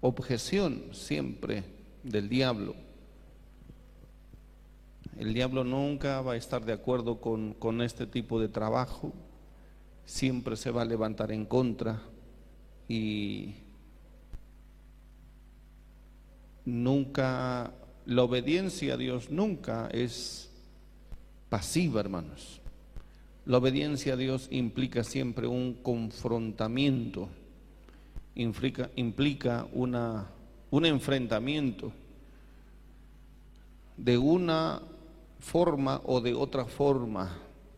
objeción siempre del diablo. El diablo nunca va a estar de acuerdo con, con este tipo de trabajo, siempre se va a levantar en contra y nunca, la obediencia a Dios nunca es pasiva, hermanos. La obediencia a Dios implica siempre un confrontamiento, implica, implica una, un enfrentamiento de una forma o de otra forma,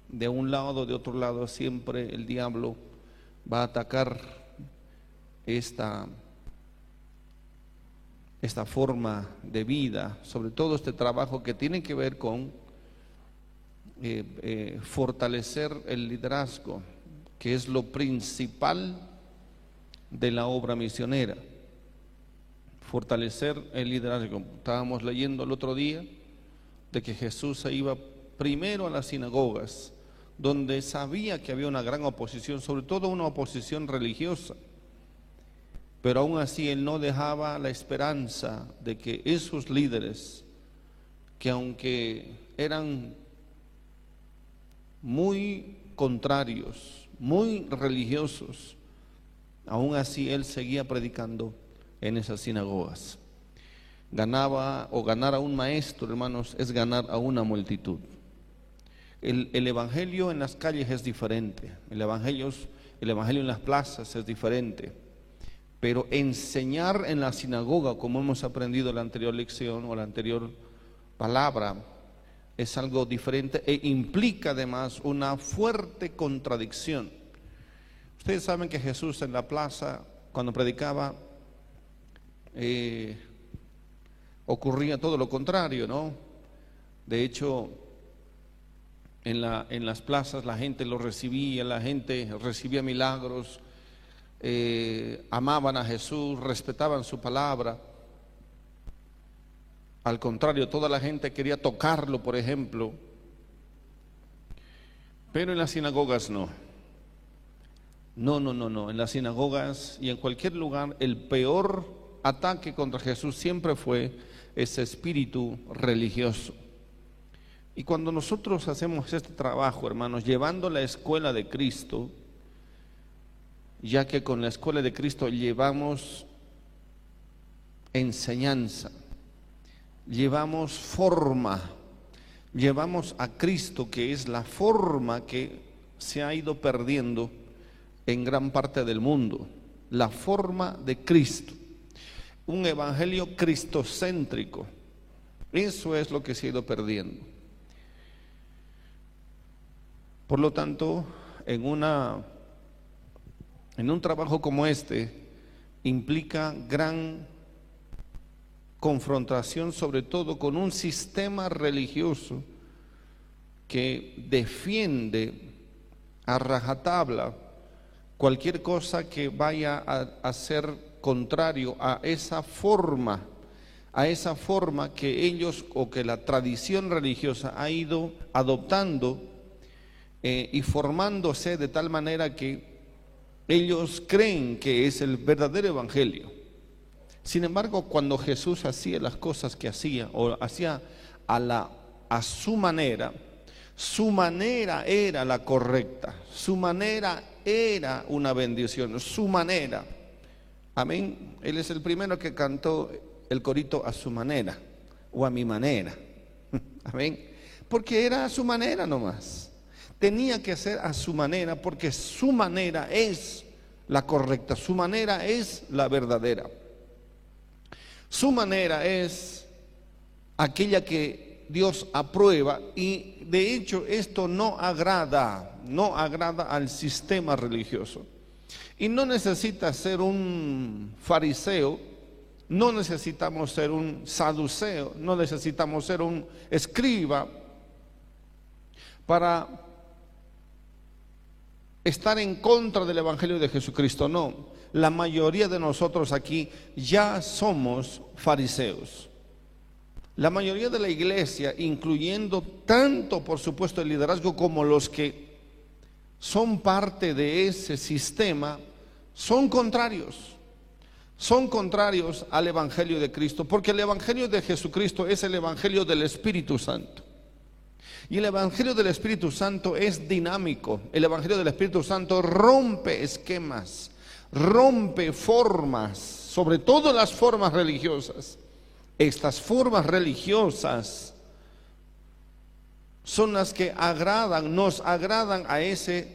de un lado o de otro lado, siempre el diablo va a atacar esta, esta forma de vida, sobre todo este trabajo que tiene que ver con eh, eh, fortalecer el liderazgo, que es lo principal de la obra misionera. Fortalecer el liderazgo. Estábamos leyendo el otro día de que Jesús se iba primero a las sinagogas, donde sabía que había una gran oposición, sobre todo una oposición religiosa. Pero aún así él no dejaba la esperanza de que esos líderes, que aunque eran muy contrarios, muy religiosos, aún así él seguía predicando en esas sinagogas. Ganaba o ganar a un maestro, hermanos, es ganar a una multitud. El, evangelio en las calles es diferente, el evangelio, el evangelio en las plazas es diferente, pero enseñar en la sinagoga, como hemos aprendido en la anterior lección o la anterior palabra, es algo diferente e implica además una fuerte contradicción. Ustedes saben que Jesús en la plaza, cuando predicaba, eh, ocurría todo lo contrario, ¿no? De hecho, en, la, en, las plazas la gente lo recibía, la gente recibía milagros, eh, amaban a Jesús, respetaban su palabra. Al contrario, toda la gente quería tocarlo, por ejemplo. Pero en las sinagogas no. No, no, no, no. En las sinagogas y en cualquier lugar el peor ataque contra Jesús siempre fue ese espíritu religioso. Y cuando nosotros hacemos este trabajo, hermanos, llevando la escuela de Cristo, ya que con la escuela de Cristo llevamos enseñanza, llevamos forma, llevamos a Cristo, que es la forma que se ha ido perdiendo en gran parte del mundo, la forma de Cristo, un evangelio cristocéntrico. Eso es lo que se ha ido perdiendo. Por lo tanto, en una en un trabajo como este implica gran confrontación sobre todo con un sistema religioso que defiende a rajatabla cualquier cosa que vaya a, ser contrario a esa forma, a esa forma que ellos o que la tradición religiosa ha ido adoptando eh, y formándose de tal manera que ellos creen que es el verdadero evangelio. Sin embargo, cuando Jesús hacía las cosas que hacía o hacía a, la, a su manera, su manera era la correcta, su manera era una bendición, su manera. Amén. Él es el primero que cantó el corito a su manera o a mi manera. Amén. Porque era a su manera nomás. Tenía que ser a su manera porque su manera es la correcta, su manera es la verdadera. Su manera es aquella que Dios aprueba y de hecho esto no agrada, no agrada al sistema religioso. Y no necesita ser un fariseo, no necesitamos ser un saduceo, no necesitamos ser un escriba para estar en contra del Evangelio de Jesucristo, no la mayoría de nosotros aquí ya somos fariseos. La mayoría de la iglesia, incluyendo tanto, por supuesto, el liderazgo como los que son parte de ese sistema, son contrarios. son contrarios al Evangelio de Cristo, porque el Evangelio de Jesucristo es el Evangelio del Espíritu Santo. Y el Evangelio del Espíritu Santo es dinámico. El Evangelio del Espíritu Santo rompe esquemas, rompe formas, sobre todo las formas religiosas. Estas formas religiosas son las que agradan, nos agradan a ese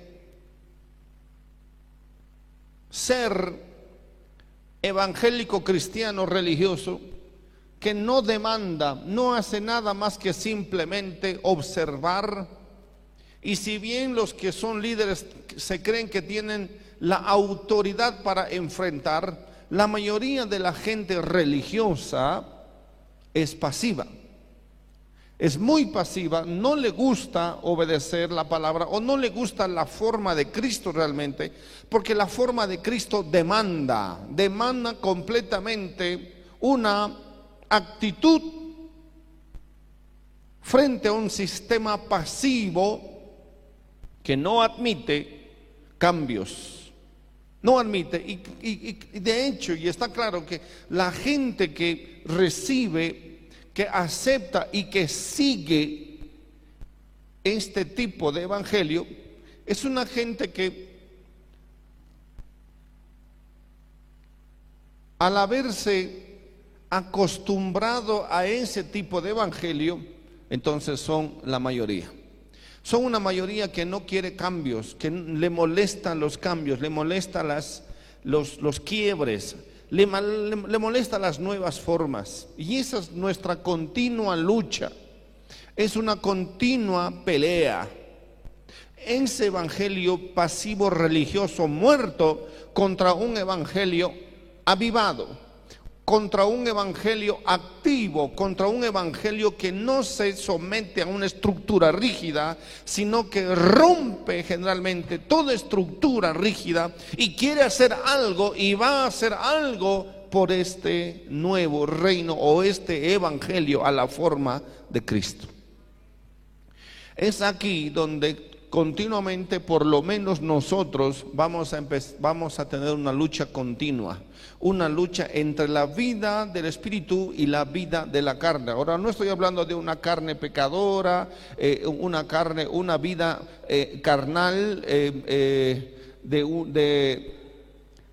ser evangélico cristiano religioso que no demanda, no hace nada más que simplemente observar. Y si bien los que son líderes se creen que tienen la autoridad para enfrentar, la mayoría de la gente religiosa es pasiva es muy pasiva, no le gusta obedecer la palabra o no le gusta la forma de Cristo realmente, porque la forma de Cristo demanda, demanda completamente una actitud frente a un sistema pasivo que no admite cambios. No admite. Y, de hecho, y está claro que la gente que recibe que acepta y que sigue este tipo de evangelio es una gente que al haberse acostumbrado a ese tipo de evangelio, entonces son la mayoría. Son una mayoría que no quiere cambios, que le molestan los cambios, le molestan las, los, los quiebres, le, molesta las nuevas formas. Y esa es nuestra continua lucha. Es una continua pelea. Ese evangelio pasivo religioso muerto contra un evangelio avivado contra un evangelio activo, contra un evangelio que no se somete a una estructura rígida, sino que rompe generalmente toda estructura rígida y quiere hacer algo y va a hacer algo por este nuevo reino o este evangelio a la forma de Cristo. Es aquí donde continuamente, por lo menos nosotros, vamos a, vamos a tener una lucha continua, una lucha entre la vida del espíritu y la vida de la carne. Ahora no estoy hablando de una carne pecadora, eh, una carne, una vida eh, carnal eh, de,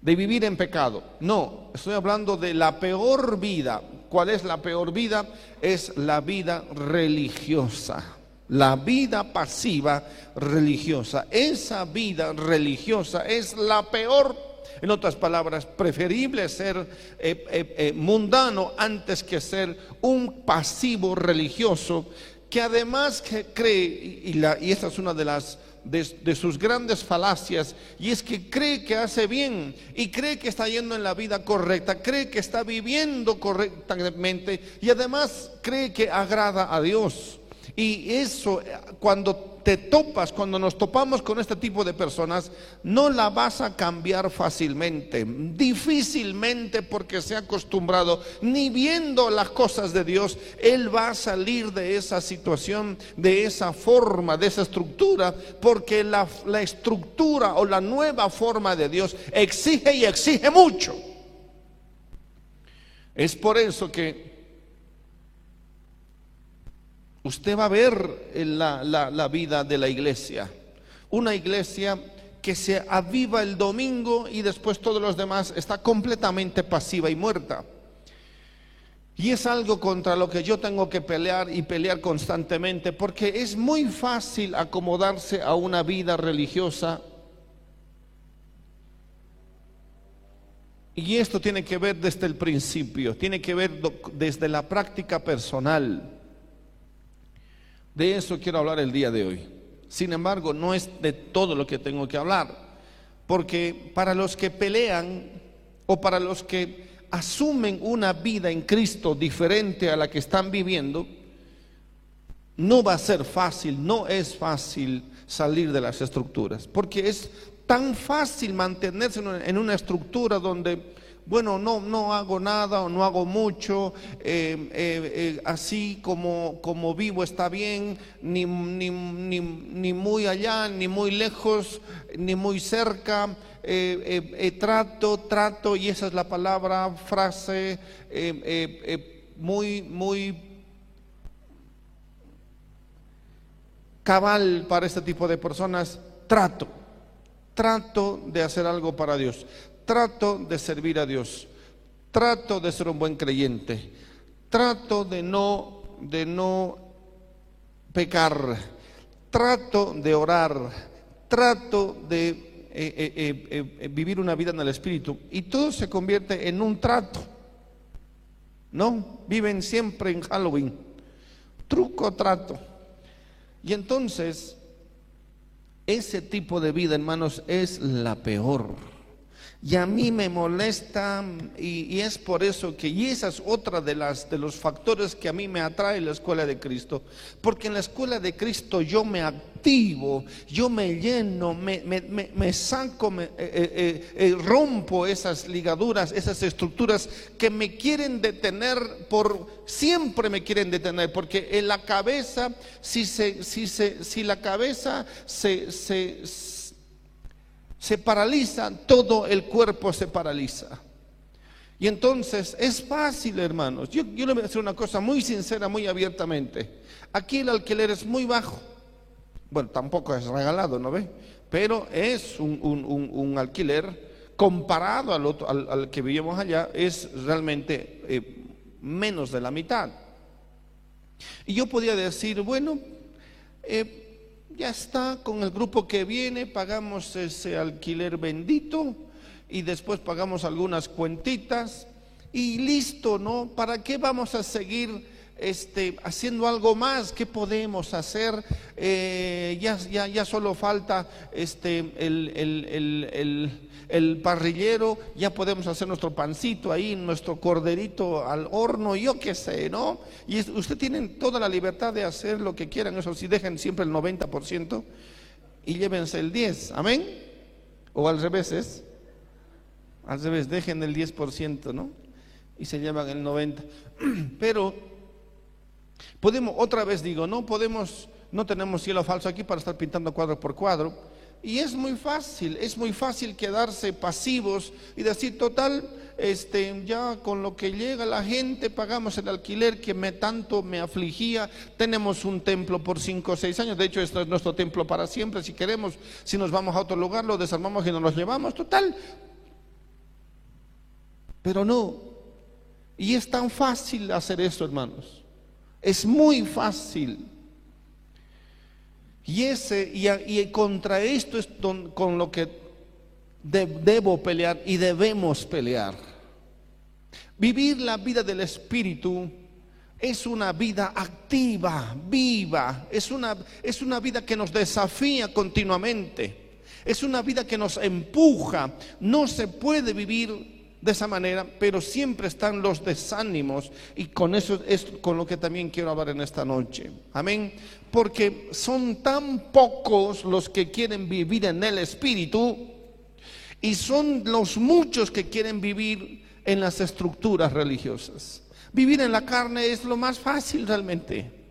de vivir en pecado. No, estoy hablando de la peor vida. ¿Cuál es la peor vida? Es la vida religiosa la vida pasiva religiosa. Esa vida religiosa es la peor. En otras palabras, preferible ser eh, eh, eh, mundano antes que ser un pasivo religioso que además cree, y, la, y es una de las de, sus grandes falacias y es que cree que hace bien y cree que está yendo en la vida correcta, cree que está viviendo correctamente y además cree que agrada a Dios. Y eso, cuando te topas, cuando nos topamos con este tipo de personas, no la vas a cambiar fácilmente, difícilmente porque se ha acostumbrado, ni viendo las cosas de Dios, Él va a salir de esa situación, de esa forma, de esa estructura, porque la, la estructura o la nueva forma de Dios exige y exige mucho. Es por eso que usted va a ver la, la, vida de la iglesia. Una iglesia que se aviva el domingo y después todos los demás está completamente pasiva y muerta. Y es algo contra lo que yo tengo que pelear y pelear constantemente, porque es muy fácil acomodarse a una vida religiosa. Y esto tiene que ver desde el principio, tiene que ver desde la práctica personal. De eso quiero hablar el día de hoy. Sin embargo, no es de todo lo que tengo que hablar, porque para los que pelean o para los que asumen una vida en Cristo diferente a la que están viviendo, no va a ser fácil, no es fácil salir de las estructuras, porque es tan fácil mantenerse en una estructura donde bueno, no, no hago nada o no hago mucho, eh, eh, eh, así como, como vivo está bien, ni, ni, ni, ni, muy allá, ni muy lejos, ni muy cerca, trato, trato, y esa es la palabra, frase muy, muy cabal para este tipo de personas, trato. Trato de hacer algo para Dios. Trato de servir a Dios. Trato de ser un buen creyente. Trato de no, de no pecar. Trato de orar. Trato de eh, eh, eh, vivir una vida en el Espíritu. Y todo se convierte en un trato. ¿No? Viven siempre en Halloween. Truco, trato. Y entonces, ese tipo de vida, hermanos, es la peor. Y a mí me molesta y, es por eso que, y esa es otra de, las, de los factores que a mí me atrae la escuela de Cristo. Porque en la escuela de Cristo yo me activo, yo me lleno, me, me, saco, me, eh, eh, eh, rompo esas ligaduras, esas estructuras que me quieren detener por, siempre me quieren detener. Porque en la cabeza, si, se, si, se, si la cabeza se, se se paraliza, todo el cuerpo se paraliza. Y entonces es fácil, hermanos. Yo, yo le voy a decir una cosa muy sincera, muy abiertamente. Aquí el alquiler es muy bajo. Bueno, tampoco es regalado, ¿no ve? Pero es un, alquiler comparado al, otro, al, que vivimos allá, es realmente eh, menos de la mitad. Y yo podía decir, bueno, eh, ya está, con el grupo que viene pagamos ese alquiler bendito y después pagamos algunas cuentitas y listo, ¿no? ¿Para qué vamos a seguir este, haciendo algo más? ¿Qué podemos hacer? Eh, ya, solo falta este, el, parrillero, ya podemos hacer nuestro pancito ahí, nuestro corderito al horno, yo qué sé, ¿no? Y usted tiene toda la libertad de hacer lo que quieran, eso sí, dejen siempre el 90% y llévense el 10, amén. O al revés es, al revés, dejen el 10%, ¿no? Y se llevan el 90%. Pero podemos, otra vez digo, no podemos, no tenemos cielo falso aquí para estar pintando cuadro por cuadro y es muy fácil, es muy fácil quedarse pasivos y decir, total, este, ya con lo que llega la gente pagamos el alquiler que me tanto me afligía, tenemos un templo por cinco o seis años, de hecho esto es nuestro templo para siempre, si queremos, si nos vamos a otro lugar, lo desarmamos y nos los llevamos, total. Pero no, y es tan fácil hacer eso, hermanos, es muy fácil. Y, ese, y, contra esto es con lo que debo pelear y debemos pelear. Vivir la vida del Espíritu es una vida activa, viva, es una, es una vida que nos desafía continuamente, es una vida que nos empuja. No se puede vivir de esa manera, pero siempre están los desánimos y con eso es con lo que también quiero hablar en esta noche. Amén. Porque son tan pocos los que quieren vivir en el Espíritu y son los muchos que quieren vivir en las estructuras religiosas. Vivir en la carne es lo más fácil realmente.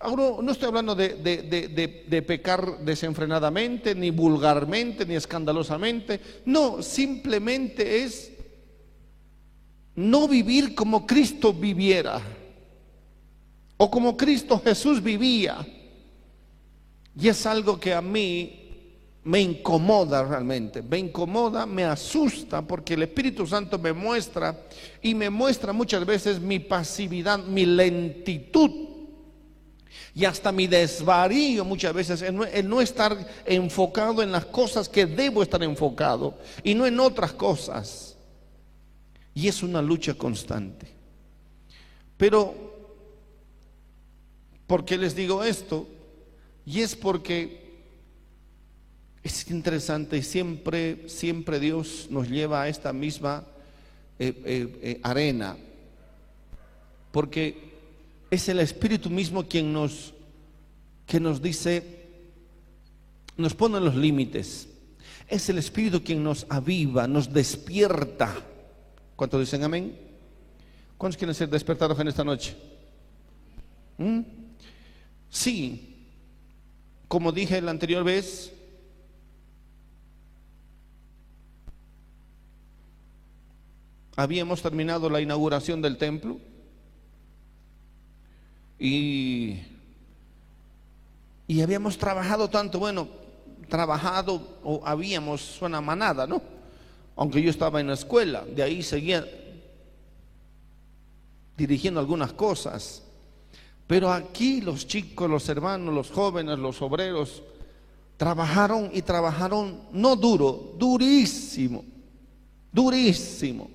Ahora no estoy hablando de, pecar desenfrenadamente, ni vulgarmente, ni escandalosamente. No, simplemente es no vivir como Cristo viviera o como Cristo Jesús vivía. Y es algo que a mí me incomoda realmente, me incomoda, me asusta porque el Espíritu Santo me muestra y me muestra muchas veces mi pasividad, mi lentitud y hasta mi desvarío muchas veces en no, estar enfocado en las cosas que debo estar enfocado y no en otras cosas. Y es una lucha constante. Pero, ¿por qué les digo esto? Y es porque es interesante, siempre, siempre Dios nos lleva a esta misma eh, eh, eh, arena. Porque es el Espíritu mismo quien nos, que nos dice, nos pone los límites. Es el Espíritu quien nos aviva, nos despierta. ¿Cuántos dicen amén? ¿Cuántos quieren ser despertados en esta noche? ¿Mm? Sí, como dije la anterior vez, habíamos terminado la inauguración del templo y, y habíamos trabajado tanto, bueno, trabajado o habíamos, suena manada, ¿no? Aunque yo estaba en la escuela, de ahí seguía dirigiendo algunas cosas. Pero aquí los chicos, los hermanos, los jóvenes, los obreros, trabajaron y trabajaron, no duro, durísimo, durísimo.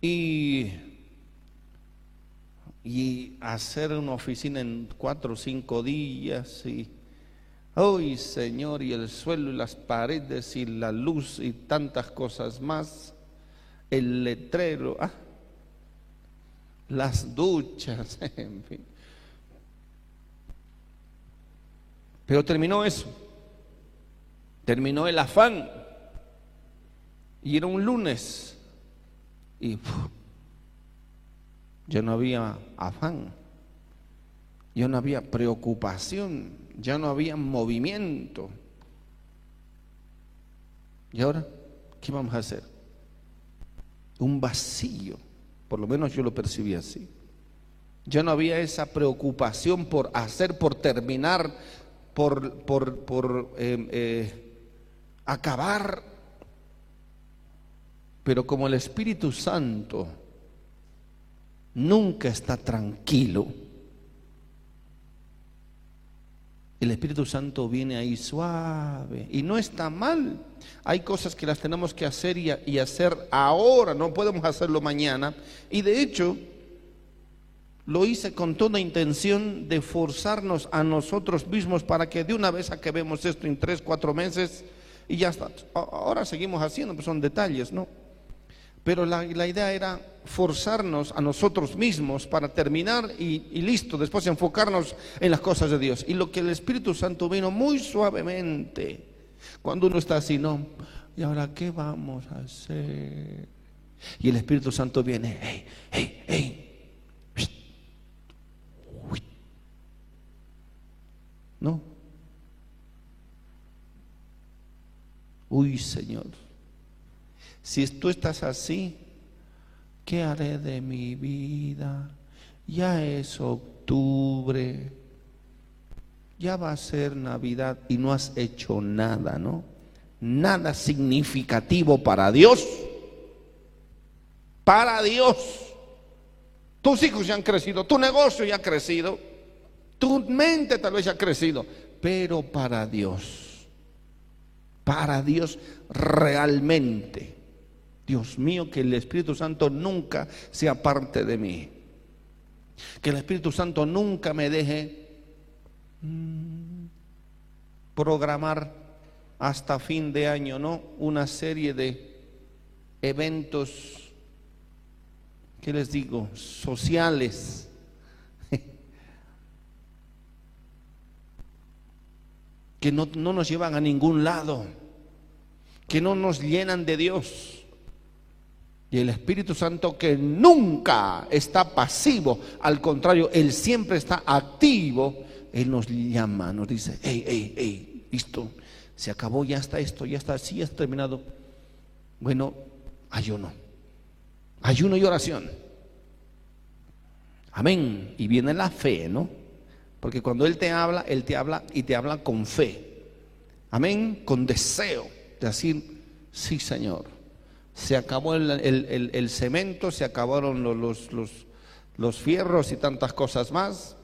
Y, y hacer una oficina en cuatro o cinco días y ¡Ay, Señor! Y el suelo y las paredes y la luz y tantas cosas más. El letrero, ah, las duchas, en fin. Pero terminó eso. Terminó el afán. Y era un lunes. Y ya no había afán. Ya no había preocupación ya no había movimiento. ¿Y ahora qué vamos a hacer? Un vacío, por lo menos yo lo percibí así. Ya no había esa preocupación por hacer, por terminar, por, por, eh, eh, acabar. Pero como el Espíritu Santo nunca está tranquilo, el Espíritu Santo viene ahí suave y no está mal. Hay cosas que las tenemos que hacer y, hacer ahora, no podemos hacerlo mañana. Y de hecho, lo hice con toda intención de forzarnos a nosotros mismos para que de una vez acabemos esto en tres, cuatro meses y ya está. Ahora seguimos haciendo, pues son detalles, ¿no? Pero la, idea era forzarnos a nosotros mismos para terminar y, y, listo, después enfocarnos en las cosas de Dios. Y lo que el Espíritu Santo vino muy suavemente, cuando uno está así, no, ¿y ahora qué vamos a hacer? Y el Espíritu Santo viene, hey, hey, hey. ¿No? Uy, Señor. Si tú estás así, ¿qué haré de mi vida? Ya es octubre, ya va a ser Navidad y no has hecho nada, ¿no? Nada significativo para Dios. Para Dios. Tus hijos ya han crecido, tu negocio ya ha crecido, tu mente tal vez ya ha crecido, pero para Dios. Para Dios realmente. Dios mío, que el Espíritu Santo nunca sea parte de mí. Que el Espíritu Santo nunca me deje mm, programar hasta fin de año, ¿no? Una serie de eventos, ¿qué les digo? Sociales. que no, no nos llevan a ningún lado, que no nos llenan de Dios. Y el Espíritu Santo que nunca está pasivo, al contrario, Él siempre está activo, Él nos llama, nos dice, hey, hey, hey, listo, se acabó, ya está esto, ya está, sí, ya está terminado. Bueno, ayuno, ayuno y oración. Amén. Y viene la fe, ¿no? Porque cuando Él te habla, Él te habla y te habla con fe. Amén, con deseo de decir, sí, Señor se acabó el, cemento, se acabaron los, los, los fierros y tantas cosas más.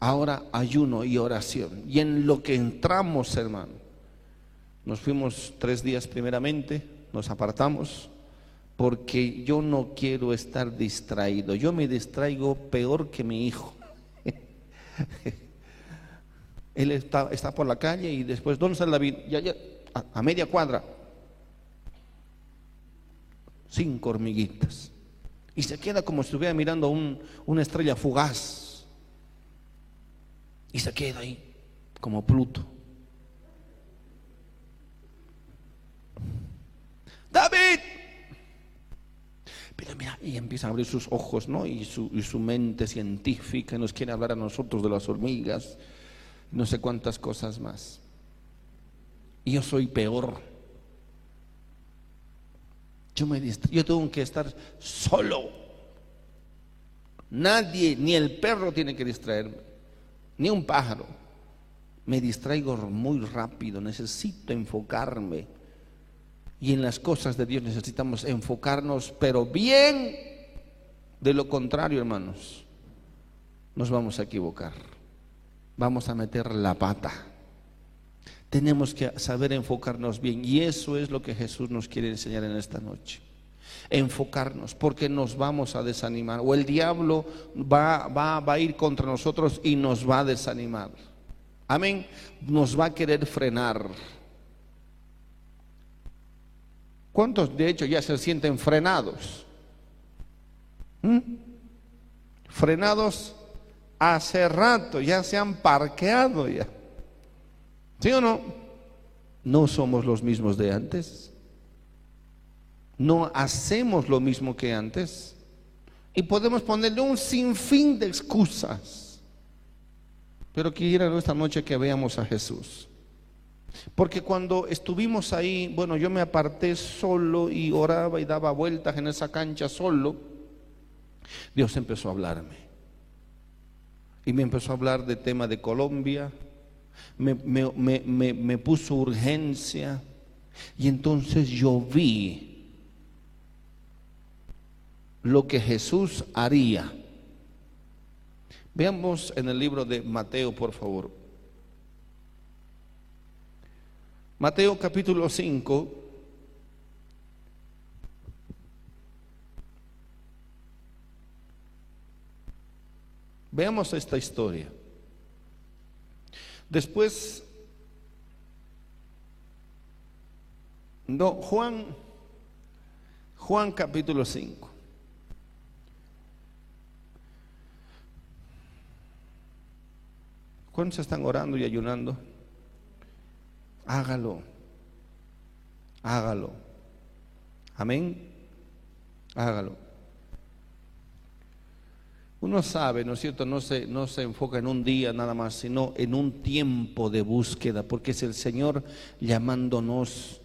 Ahora ayuno y oración. Y en lo que entramos, hermano, nos fuimos tres días primeramente, nos apartamos, porque yo no quiero estar distraído. Yo me distraigo peor que mi hijo. Él está, está, por la calle y después, ¿dónde está David? Ya, a media cuadra cinco hormiguitas. Y se queda como si estuviera mirando un, una estrella fugaz. Y se queda ahí, como Pluto. David. Mira, y empieza a abrir sus ojos, ¿no? Y su, y su mente científica nos quiere hablar a nosotros de las hormigas, no sé cuántas cosas más. Y yo soy peor. Yo, me yo tengo que estar solo. Nadie, ni el perro tiene que distraerme, ni un pájaro. Me distraigo muy rápido, necesito enfocarme. Y en las cosas de Dios necesitamos enfocarnos, pero bien. De lo contrario, hermanos, nos vamos a equivocar. Vamos a meter la pata. Tenemos que saber enfocarnos bien. Y eso es lo que Jesús nos quiere enseñar en esta noche. Enfocarnos, porque nos vamos a desanimar. O el diablo va, va, va a ir contra nosotros y nos va a desanimar. Amén. Nos va a querer frenar. ¿Cuántos de hecho ya se sienten frenados? ¿Mm? Frenados hace rato, ya se han parqueado ya. ¿Sí o no? No somos los mismos de antes. No hacemos lo mismo que antes. Y podemos ponerle un sinfín de excusas. Pero quiero esta noche que veamos a Jesús. Porque cuando estuvimos ahí, bueno, yo me aparté solo y oraba y daba vueltas en esa cancha solo, Dios empezó a hablarme. Y me empezó a hablar de tema de Colombia, me, me puso urgencia y entonces yo vi lo que Jesús haría. Veamos en el libro de Mateo, por favor. Mateo capítulo 5. Veamos esta historia. Después, no, Juan, Juan capítulo 5. ¿Cuántos están orando y ayunando? Hágalo. Hágalo. Amén. Hágalo. Uno sabe, ¿no es cierto? No se, no se enfoca en un día nada más, sino en un tiempo de búsqueda, porque es el Señor llamándonos,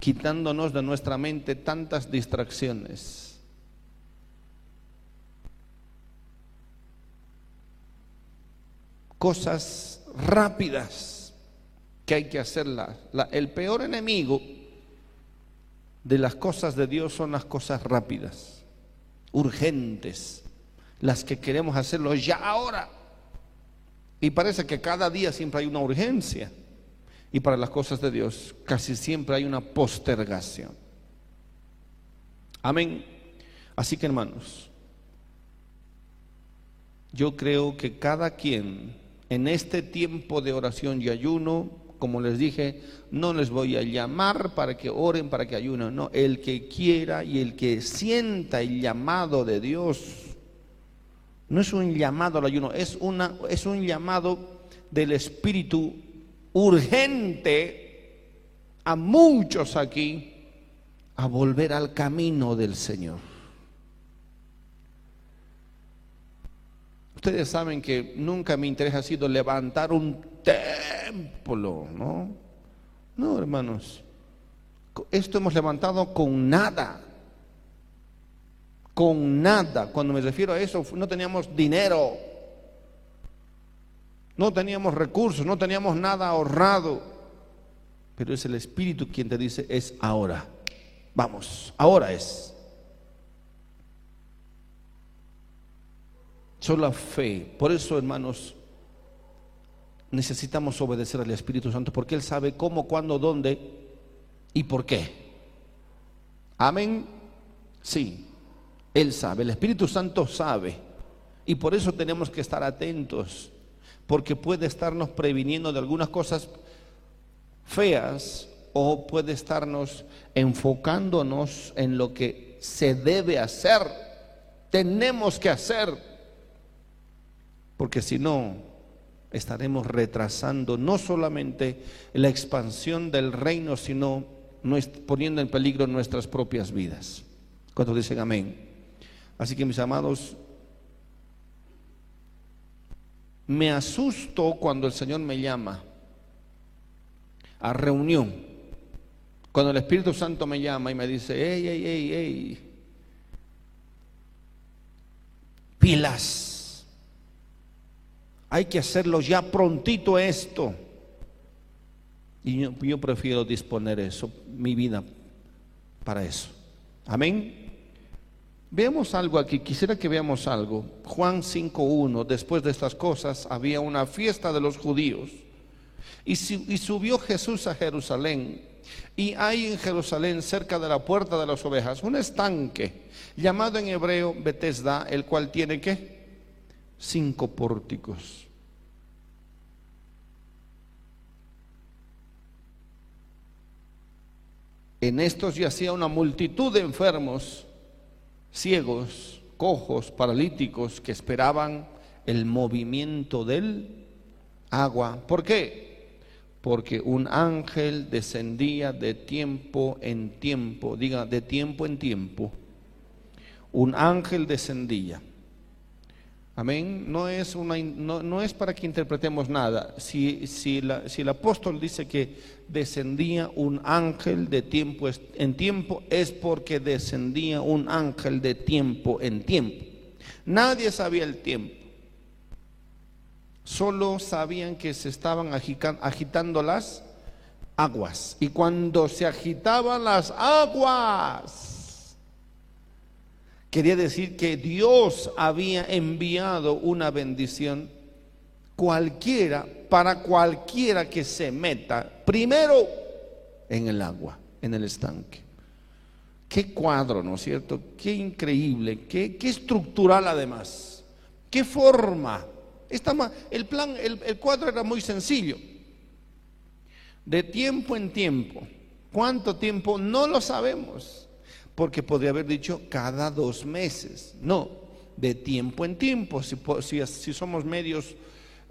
quitándonos de nuestra mente tantas distracciones cosas rápidas que hay que hacerlas. el peor enemigo de las cosas de Dios son las cosas rápidas, urgentes, las que queremos hacerlo ya ahora. Y parece que cada día siempre hay una urgencia. Y para las cosas de Dios casi siempre hay una postergación. Amén. Así que hermanos, yo creo que cada quien en este tiempo de oración y ayuno, como les dije, no les voy a llamar para que oren, para que ayunen, no, el que quiera y el que sienta el llamado de Dios, no es un llamado al ayuno, es, una, es un llamado del Espíritu urgente a muchos aquí a volver al camino del Señor. Ustedes saben que nunca mi interés ha sido levantar un templo, ¿no? No, hermanos. Esto hemos levantado con nada. Con nada. Cuando me refiero a eso, no teníamos dinero. No teníamos recursos, no teníamos nada ahorrado. Pero es el Espíritu quien te dice, es ahora. Vamos, ahora es. Solo la fe. Por eso, hermanos, necesitamos obedecer al Espíritu Santo porque Él sabe cómo, cuándo, dónde y por qué. Amén. Sí, Él sabe, el Espíritu Santo sabe. Y por eso tenemos que estar atentos, porque puede estarnos previniendo de algunas cosas feas o puede estarnos enfocándonos en lo que se debe hacer, tenemos que hacer porque si no, estaremos retrasando no solamente la expansión del reino, sino poniendo en peligro nuestras propias vidas. Cuando dicen amén? Así que mis amados, Me asusto cuando el Señor me llama a reunión. Cuando el Espíritu Santo me llama y me dice, hey, hey, hey, hey, pilas. Hay que hacerlo ya prontito esto. Y yo, yo prefiero disponer eso, mi vida, para eso. Amén. Veamos algo aquí, quisiera que veamos algo. Juan 5.1, después de estas cosas había una fiesta de los judíos y, subió Jesús a Jerusalén. Y hay en Jerusalén, cerca de la puerta de las ovejas, un estanque llamado en hebreo Betesda, el cual tiene qué? Cinco pórticos. En estos yacía una multitud de enfermos, ciegos, cojos, paralíticos, que esperaban el movimiento del agua. ¿Por qué? porque un ángel descendía de tiempo en tiempo, diga, de tiempo en tiempo. Un ángel descendía. Amén. No es, para que interpretemos nada. Si el apóstol dice que descendía un ángel de tiempo en tiempo, es porque descendía un ángel de tiempo en tiempo. Nadie sabía el tiempo solo sabían que se estaban agitando las aguas. Y cuando se agitaban las aguas, quería decir que Dios había enviado una bendición cualquiera para cualquiera que se meta primero en el agua, en el estanque. Qué cuadro, ¿no es cierto? Qué increíble, qué, qué estructural además, qué forma el plan, el, el cuadro era muy sencillo. De tiempo en tiempo. ¿Cuánto tiempo? No lo sabemos. Porque podría haber dicho cada dos meses. No, de tiempo en tiempo. Si, si, somos medios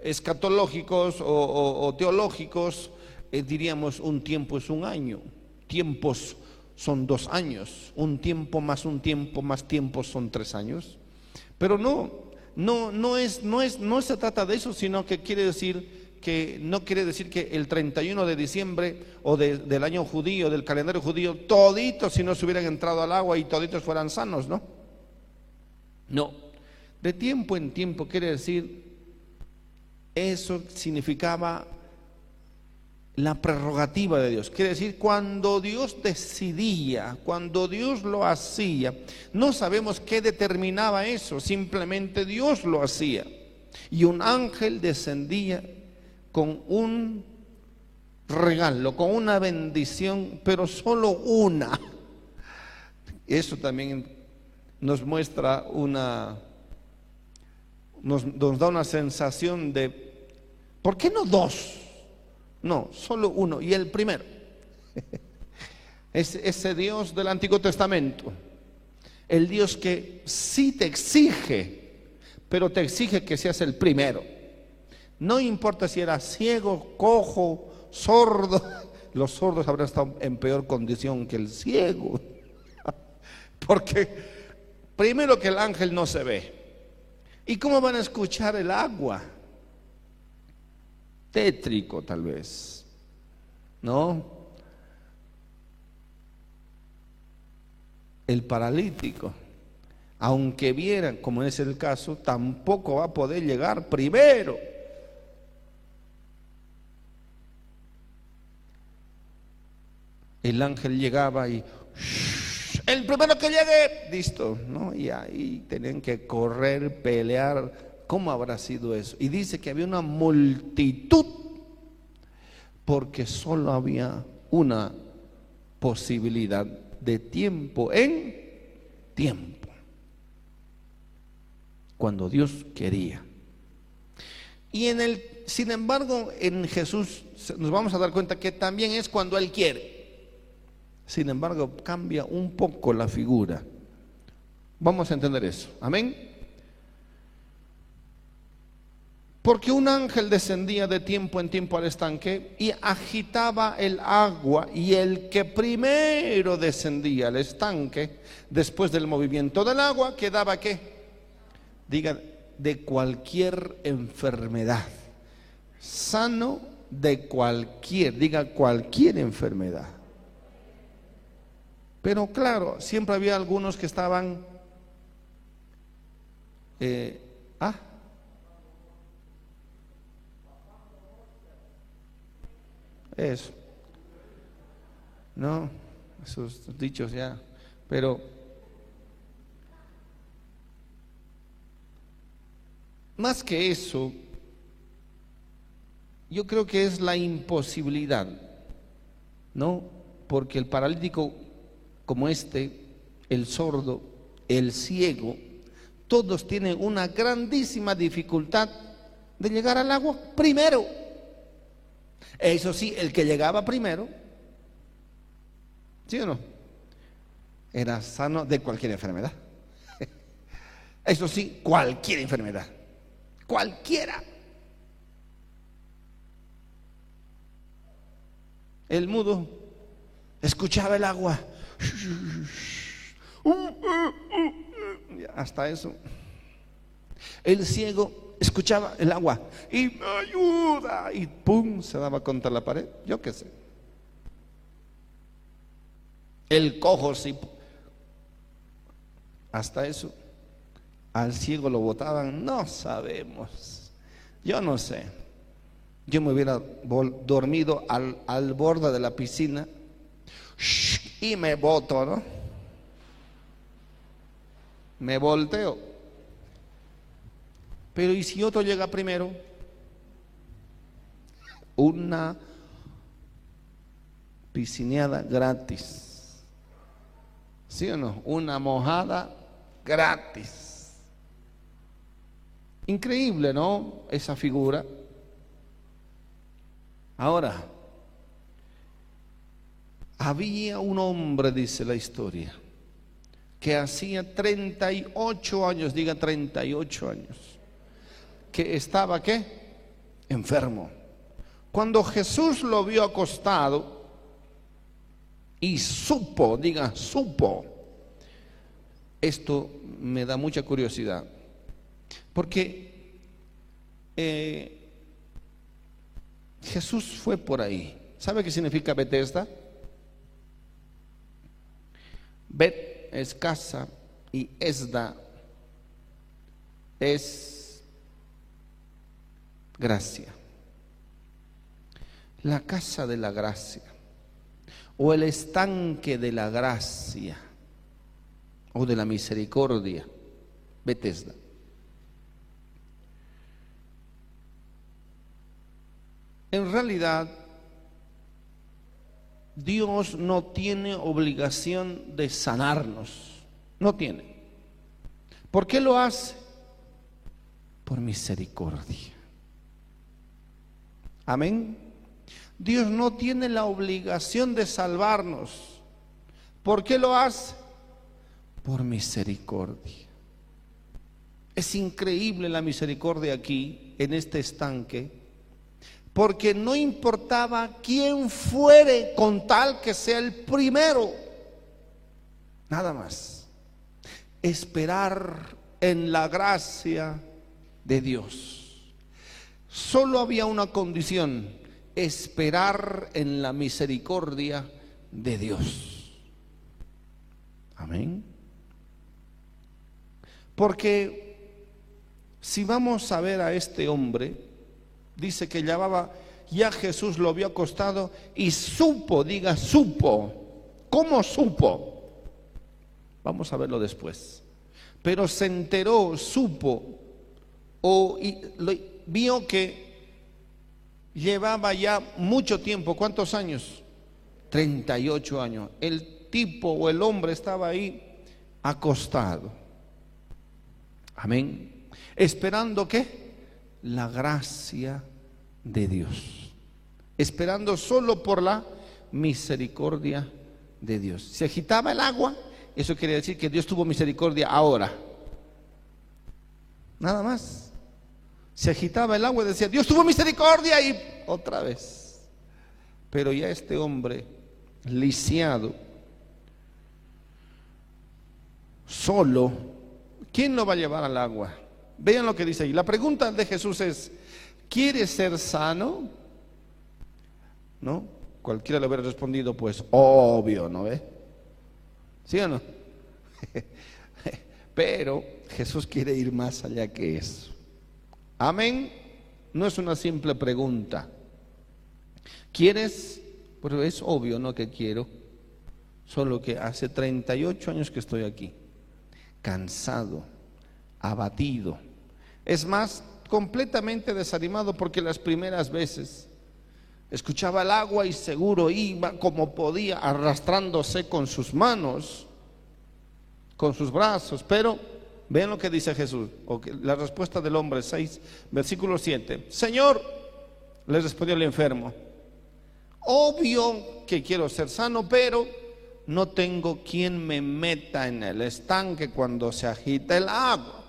escatológicos o, teológicos, eh, diríamos un tiempo es un año. Tiempos son dos años. Un tiempo más un tiempo más tiempo son tres años. Pero no, no, no, es, no, es, no se trata de eso, sino que quiere decir que no quiere decir que el 31 de diciembre o del año judío, del calendario judío, toditos si no se hubieran entrado al agua y toditos fueran sanos, ¿no? No, de tiempo en tiempo quiere decir, eso significaba la prerrogativa de Dios. Quiere decir, cuando Dios decidía, cuando Dios lo hacía, no sabemos qué determinaba eso, simplemente Dios lo hacía. Y un ángel descendía con un regalo, con una bendición, pero solo una. Eso también nos muestra una, nos, da una sensación de, ¿por qué no dos? No, solo uno. Y el primero. Es ese Dios del Antiguo Testamento. El Dios que sí te exige, pero te exige que seas el primero. No importa si eras ciego, cojo, sordo. Los sordos habrán estado en peor condición que el ciego. Porque primero que el ángel no se ve. ¿Y cómo van a escuchar el agua? tétrico tal vez, ¿no? El paralítico, aunque viera, como es el caso, tampoco va a poder llegar primero. El ángel llegaba y el primero que llegue, listo, ¿no? Y ahí tenían que correr, pelear, ¿Cómo habrá sido eso? Y dice que había una multitud porque solo había una posibilidad de tiempo en tiempo. Cuando Dios quería. Y en el, sin embargo, en Jesús nos vamos a dar cuenta que también es cuando Él quiere. Sin embargo, cambia un poco la figura. Vamos a entender eso. Amén. Porque un ángel descendía de tiempo en tiempo al estanque y agitaba el agua y el que primero descendía al estanque, después del movimiento del agua, quedaba qué? Diga, de cualquier enfermedad. Sano de cualquier, diga cualquier enfermedad. Pero claro, siempre había algunos que estaban... Eh, ah, eso. No, esos dichos ya. Pero más que eso, yo creo que es la imposibilidad, ¿no? Porque el paralítico como este, el sordo, el ciego, todos tienen una grandísima dificultad de llegar al agua primero. Eso sí, el que llegaba primero, ¿sí o no? Era sano de cualquier enfermedad. Eso sí, cualquier enfermedad. Cualquiera. El mudo escuchaba el agua. Hasta eso. El ciego escuchaba el agua y ayuda y pum, se daba contra la pared. Yo qué sé. El cojo sí. Hasta eso. Al ciego lo botaban, no sabemos. Yo no sé. Yo me hubiera dormido al, al borde de la piscina y me boto, ¿no? Me volteo. Pero ¿y si otro llega primero? Una piscineada gratis. ¿Sí o no? Una mojada gratis. Increíble, ¿no? Esa figura. Ahora, había un hombre, dice la historia, que hacía 38 años, diga 38 años, que estaba qué? Enfermo. Cuando Jesús lo vio acostado y supo, diga, supo, esto me da mucha curiosidad, porque eh, Jesús fue por ahí. ¿Sabe qué significa Bethesda? Bet es casa y Esda es gracia. La casa de la gracia o el estanque de la gracia o de la misericordia, Bethesda. En realidad, Dios no tiene obligación de sanarnos. No tiene. ¿Por qué lo hace? Por misericordia. Amén. Dios no tiene la obligación de salvarnos. ¿Por qué lo hace? Por misericordia. Es increíble la misericordia aquí, en este estanque porque no importaba quién fuere con tal que sea el primero. Nada más. Esperar en la gracia de Dios. Solo había una condición, esperar en la misericordia de Dios. Amén. Porque si vamos a ver a este hombre, dice que llevaba, ya Jesús lo vio acostado y supo, diga, supo. ¿Cómo supo? Vamos a verlo después. Pero se enteró, supo, o vio que llevaba ya mucho tiempo. ¿Cuántos años? 38 años. El tipo o el hombre estaba ahí acostado. Amén. Esperando qué? La gracia de Dios, esperando solo por la misericordia de Dios. Se agitaba el agua, eso quiere decir que Dios tuvo misericordia ahora. Nada más. Se agitaba el agua y decía, Dios tuvo misericordia y otra vez. Pero ya este hombre lisiado, solo, ¿quién lo va a llevar al agua? Vean lo que dice ahí. La pregunta de Jesús es, ¿quieres ser sano? ¿No? Cualquiera le hubiera respondido, pues obvio, ¿no ve? ¿Sí o no? Pero Jesús quiere ir más allá que eso. Amén. No es una simple pregunta. ¿Quieres? Pero es obvio, ¿no? Que quiero. Solo que hace 38 años que estoy aquí. Cansado, abatido. Es más, completamente desanimado porque las primeras veces escuchaba el agua y seguro iba como podía arrastrándose con sus manos, con sus brazos, pero vean lo que dice Jesús, la respuesta del hombre 6, versículo 7. Señor, le respondió el enfermo, obvio que quiero ser sano, pero no tengo quien me meta en el estanque cuando se agita el agua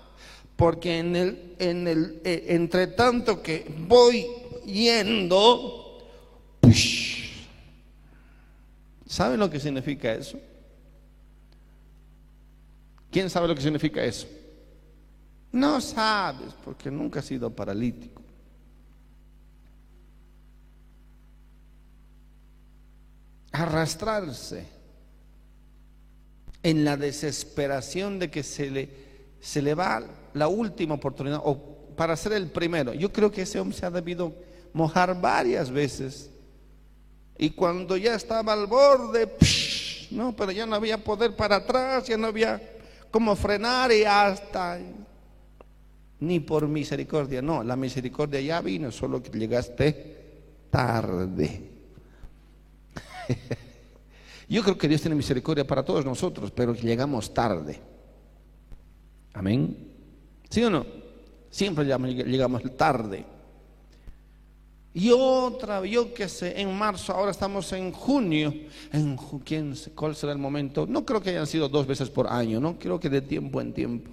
porque en el, en el, eh, entre tanto que voy yendo, ¿saben lo que significa eso? ¿Quién sabe lo que significa eso? No sabes, porque nunca has sido paralítico. Arrastrarse en la desesperación de que se le, se le va la última oportunidad o para ser el primero. Yo creo que ese hombre se ha debido mojar varias veces. Y cuando ya estaba al borde, no, pero ya no había poder para atrás, ya no había cómo frenar y hasta ni por misericordia, no, la misericordia ya vino, solo que llegaste tarde. Yo creo que Dios tiene misericordia para todos nosotros, pero llegamos tarde. Amén. ¿Sí o no? Siempre llegamos tarde. Y otra, yo qué sé, en marzo, ahora estamos en junio. En, ¿quién, ¿Cuál será el momento? No creo que hayan sido dos veces por año, no creo que de tiempo en tiempo.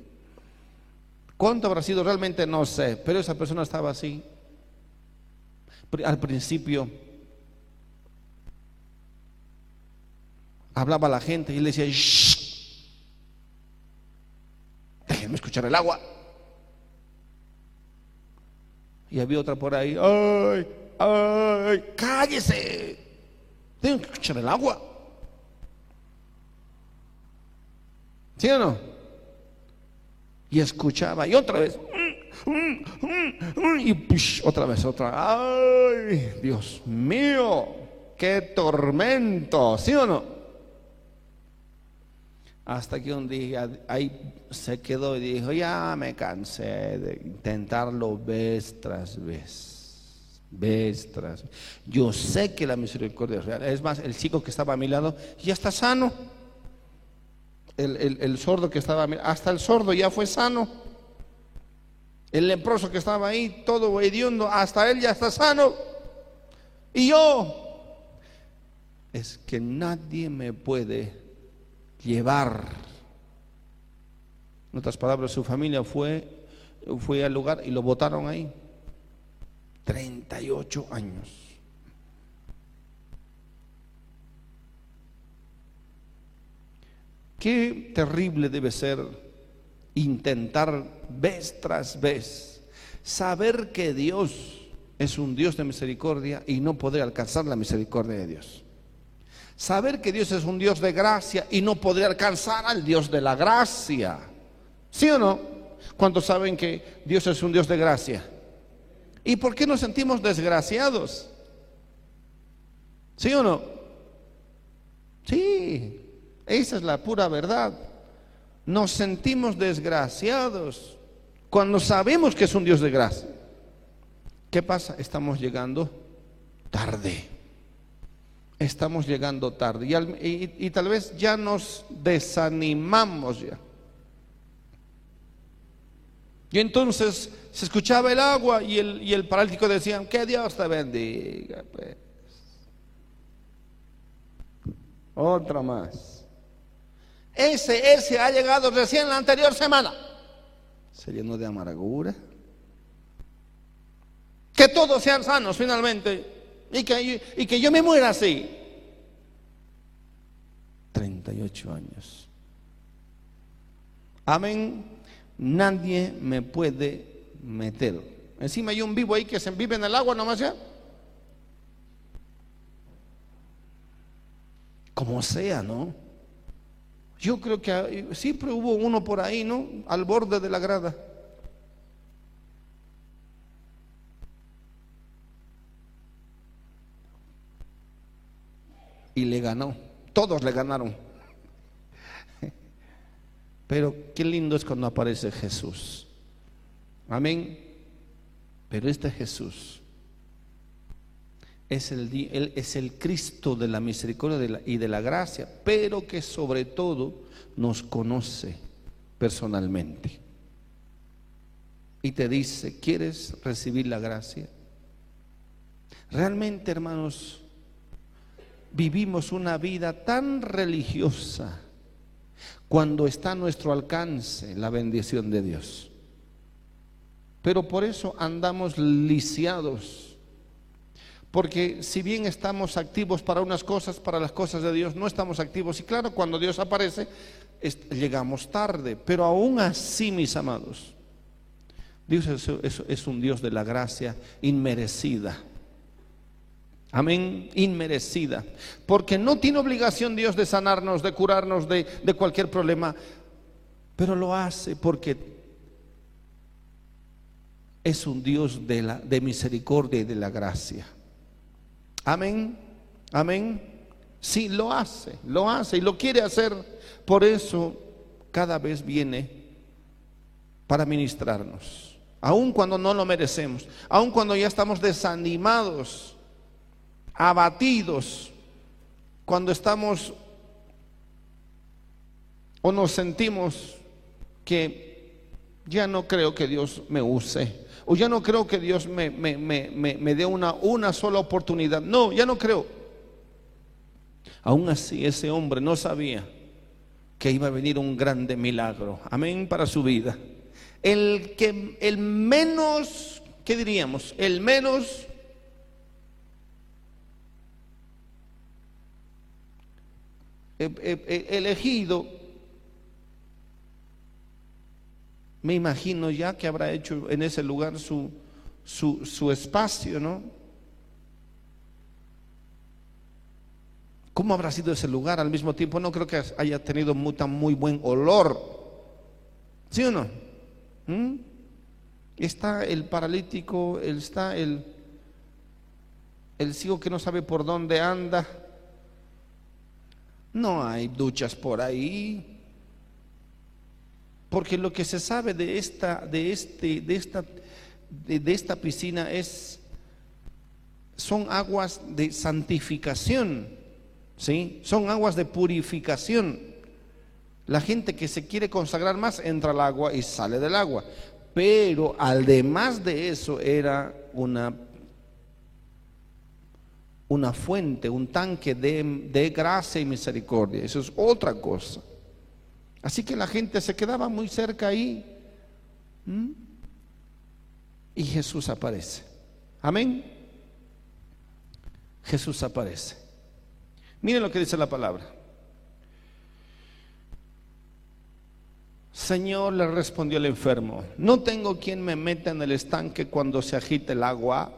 ¿Cuánto habrá sido? Realmente no sé, pero esa persona estaba así. Al principio hablaba a la gente y le decía, Shh, déjenme escuchar el agua. Y había otra por ahí, ¡ay! ¡ay! ¡cállese! Tengo que escuchar el agua. ¿Sí o no? Y escuchaba, y otra vez, y otra vez, otra. ¡Ay! Dios mío, qué tormento, ¿sí o no? Hasta que un día ahí se quedó y dijo, ya me cansé de intentarlo vez tras vez, vez tras vez. Yo sé que la misericordia es real. Es más, el chico que estaba a mi lado ya está sano. El, sordo que estaba a mi hasta el sordo ya fue sano. El leproso que estaba ahí, todo hediondo, hasta él ya está sano. Y yo, es que nadie me puede llevar. En otras palabras, su familia fue, fue al lugar y lo votaron ahí. 38 años. Qué terrible debe ser intentar vez tras vez saber que Dios es un Dios de misericordia y no poder alcanzar la misericordia de Dios. Saber que Dios es un Dios de gracia y no poder alcanzar al Dios de la gracia. ¿Sí o no? Cuando saben que Dios es un Dios de gracia. ¿Y por qué nos sentimos desgraciados? ¿Sí o no? Sí, esa es la pura verdad. Nos sentimos desgraciados cuando sabemos que es un Dios de gracia. ¿Qué pasa? Estamos llegando tarde estamos llegando tarde y, tal vez ya nos desanimamos ya. Y entonces se escuchaba el agua y el, y el paralítico decía, que Dios te bendiga. Pues. Otra más. Ese, ese ha llegado recién la anterior semana. Se llenó de amargura. Que todos sean sanos finalmente y que, y que yo me muera así. 38 años. Amén. nadie me puede meter. Encima hay un vivo ahí que se vive en el agua nomás ya. Como sea, ¿no? Yo creo que siempre hubo uno por ahí, ¿no? Al borde de la grada. Y le ganó. Todos le ganaron. Pero qué lindo es cuando aparece Jesús. Amén. Pero este Jesús es el, él es el Cristo de la misericordia y de la gracia, pero que sobre todo nos conoce personalmente. Y te dice, ¿quieres recibir la gracia? Realmente, hermanos, vivimos una vida tan religiosa cuando está a nuestro alcance la bendición de Dios. Pero por eso andamos lisiados. Porque si bien estamos activos para unas cosas, para las cosas de Dios no estamos activos. Y claro, cuando Dios aparece, llegamos tarde. Pero aún así, mis amados, Dios es un Dios de la gracia inmerecida. Amén, inmerecida. Porque no tiene obligación Dios de sanarnos, de curarnos de, cualquier problema, pero lo hace porque es un Dios de, la, de misericordia y de la gracia. Amén, amén. Sí, lo hace, lo hace y lo quiere hacer. Por eso cada vez viene para ministrarnos. Aun cuando no lo merecemos, aun cuando ya estamos desanimados abatidos cuando estamos o nos sentimos que ya no creo que Dios me use, o ya no creo que Dios me, me, dé una, una sola oportunidad. No, ya no creo. Aún así, ese hombre no sabía que iba a venir un grande milagro. Amén para su vida. El que el menos, ¿qué diríamos? El menos elegido, me imagino ya que habrá hecho en ese lugar su, su, espacio, ¿no? ¿Cómo habrá sido ese lugar? Al mismo tiempo, no creo que haya tenido muy, muy buen olor. ¿Sí o no? ¿Mm? Está el paralítico, está el, el ciego que no sabe por dónde anda. No hay duchas por ahí. Porque lo que se sabe de esta, de este, de esta, de, esta piscina es son aguas de santificación, ¿sí? Son aguas de purificación. La gente que se quiere consagrar más entra al agua y sale del agua. Pero además de eso era una una fuente, un tanque de, gracia y misericordia. Eso es otra cosa. Así que la gente se quedaba muy cerca ahí. Y Jesús aparece. Amén. Jesús aparece. Miren lo que dice la palabra. Señor, le respondió el enfermo, no tengo quien me meta en el estanque cuando se agite el agua.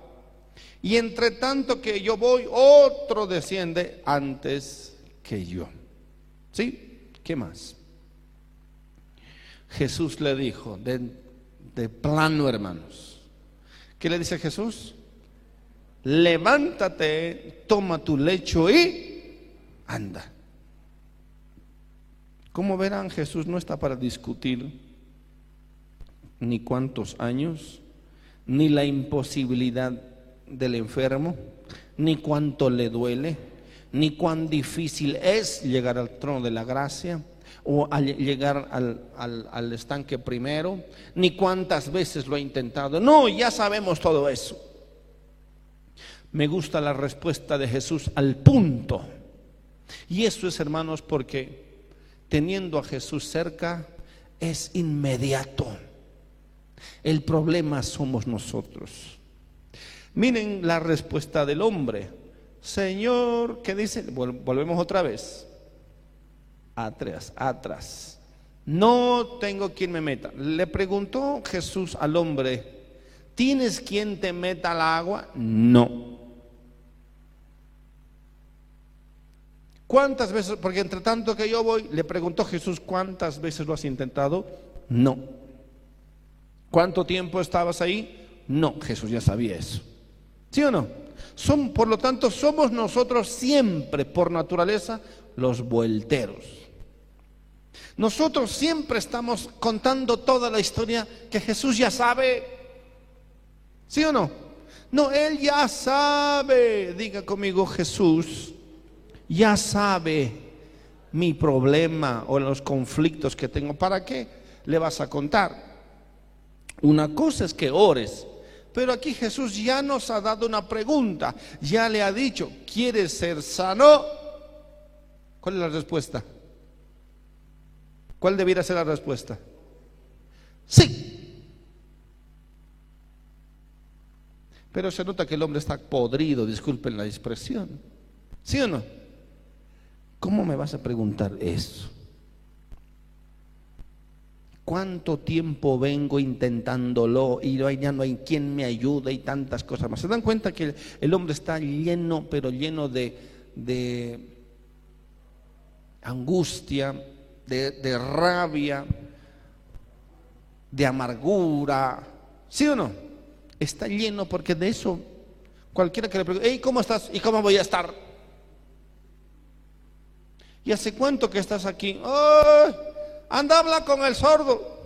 Y entre tanto que yo voy, otro desciende antes que yo. ¿Sí? ¿Qué más? Jesús le dijo, de, plano hermanos, ¿qué le dice Jesús? Levántate, toma tu lecho y anda. Como verán, Jesús no está para discutir ni cuántos años, ni la imposibilidad del enfermo, ni cuánto le duele, ni cuán difícil es llegar al trono de la gracia o llegar al, al, estanque primero, ni cuántas veces lo ha intentado. No, ya sabemos todo eso. Me gusta la respuesta de Jesús al punto. Y eso es, hermanos, porque teniendo a Jesús cerca es inmediato. El problema somos nosotros. Miren la respuesta del hombre. Señor, ¿qué dice? Volvemos otra vez. Atrás, atrás. No tengo quien me meta. Le preguntó Jesús al hombre, ¿tienes quien te meta al agua? No. ¿Cuántas veces? Porque entre tanto que yo voy, le preguntó Jesús, ¿cuántas veces lo has intentado? No. ¿Cuánto tiempo estabas ahí? No, Jesús ya sabía eso. ¿Sí o no? Son, por lo tanto, somos nosotros siempre, por naturaleza, los vuelteros. Nosotros siempre estamos contando toda la historia que Jesús ya sabe. ¿Sí o no? No, Él ya sabe. Diga conmigo, Jesús ya sabe mi problema o los conflictos que tengo. ¿Para qué le vas a contar? Una cosa es que ores, pero aquí Jesús ya nos ha dado una pregunta, ya le ha dicho, ¿quieres ser sano? ¿Cuál es la respuesta? ¿Cuál debiera ser la respuesta? Sí. Pero se nota que el hombre está podrido, disculpen la expresión. ¿Sí o no? ¿Cómo me vas a preguntar eso? ¿Cuánto tiempo vengo intentándolo y ya no hay quien me ayude y tantas cosas más? ¿Se dan cuenta que el hombre está lleno, pero lleno de, de angustia, de, rabia, de amargura? ¿Sí o no? Está lleno porque de eso cualquiera que le pregunte, hey, ¿cómo estás? ¿Y cómo voy a estar? ¿Y hace cuánto que estás aquí? Anda, habla con el sordo.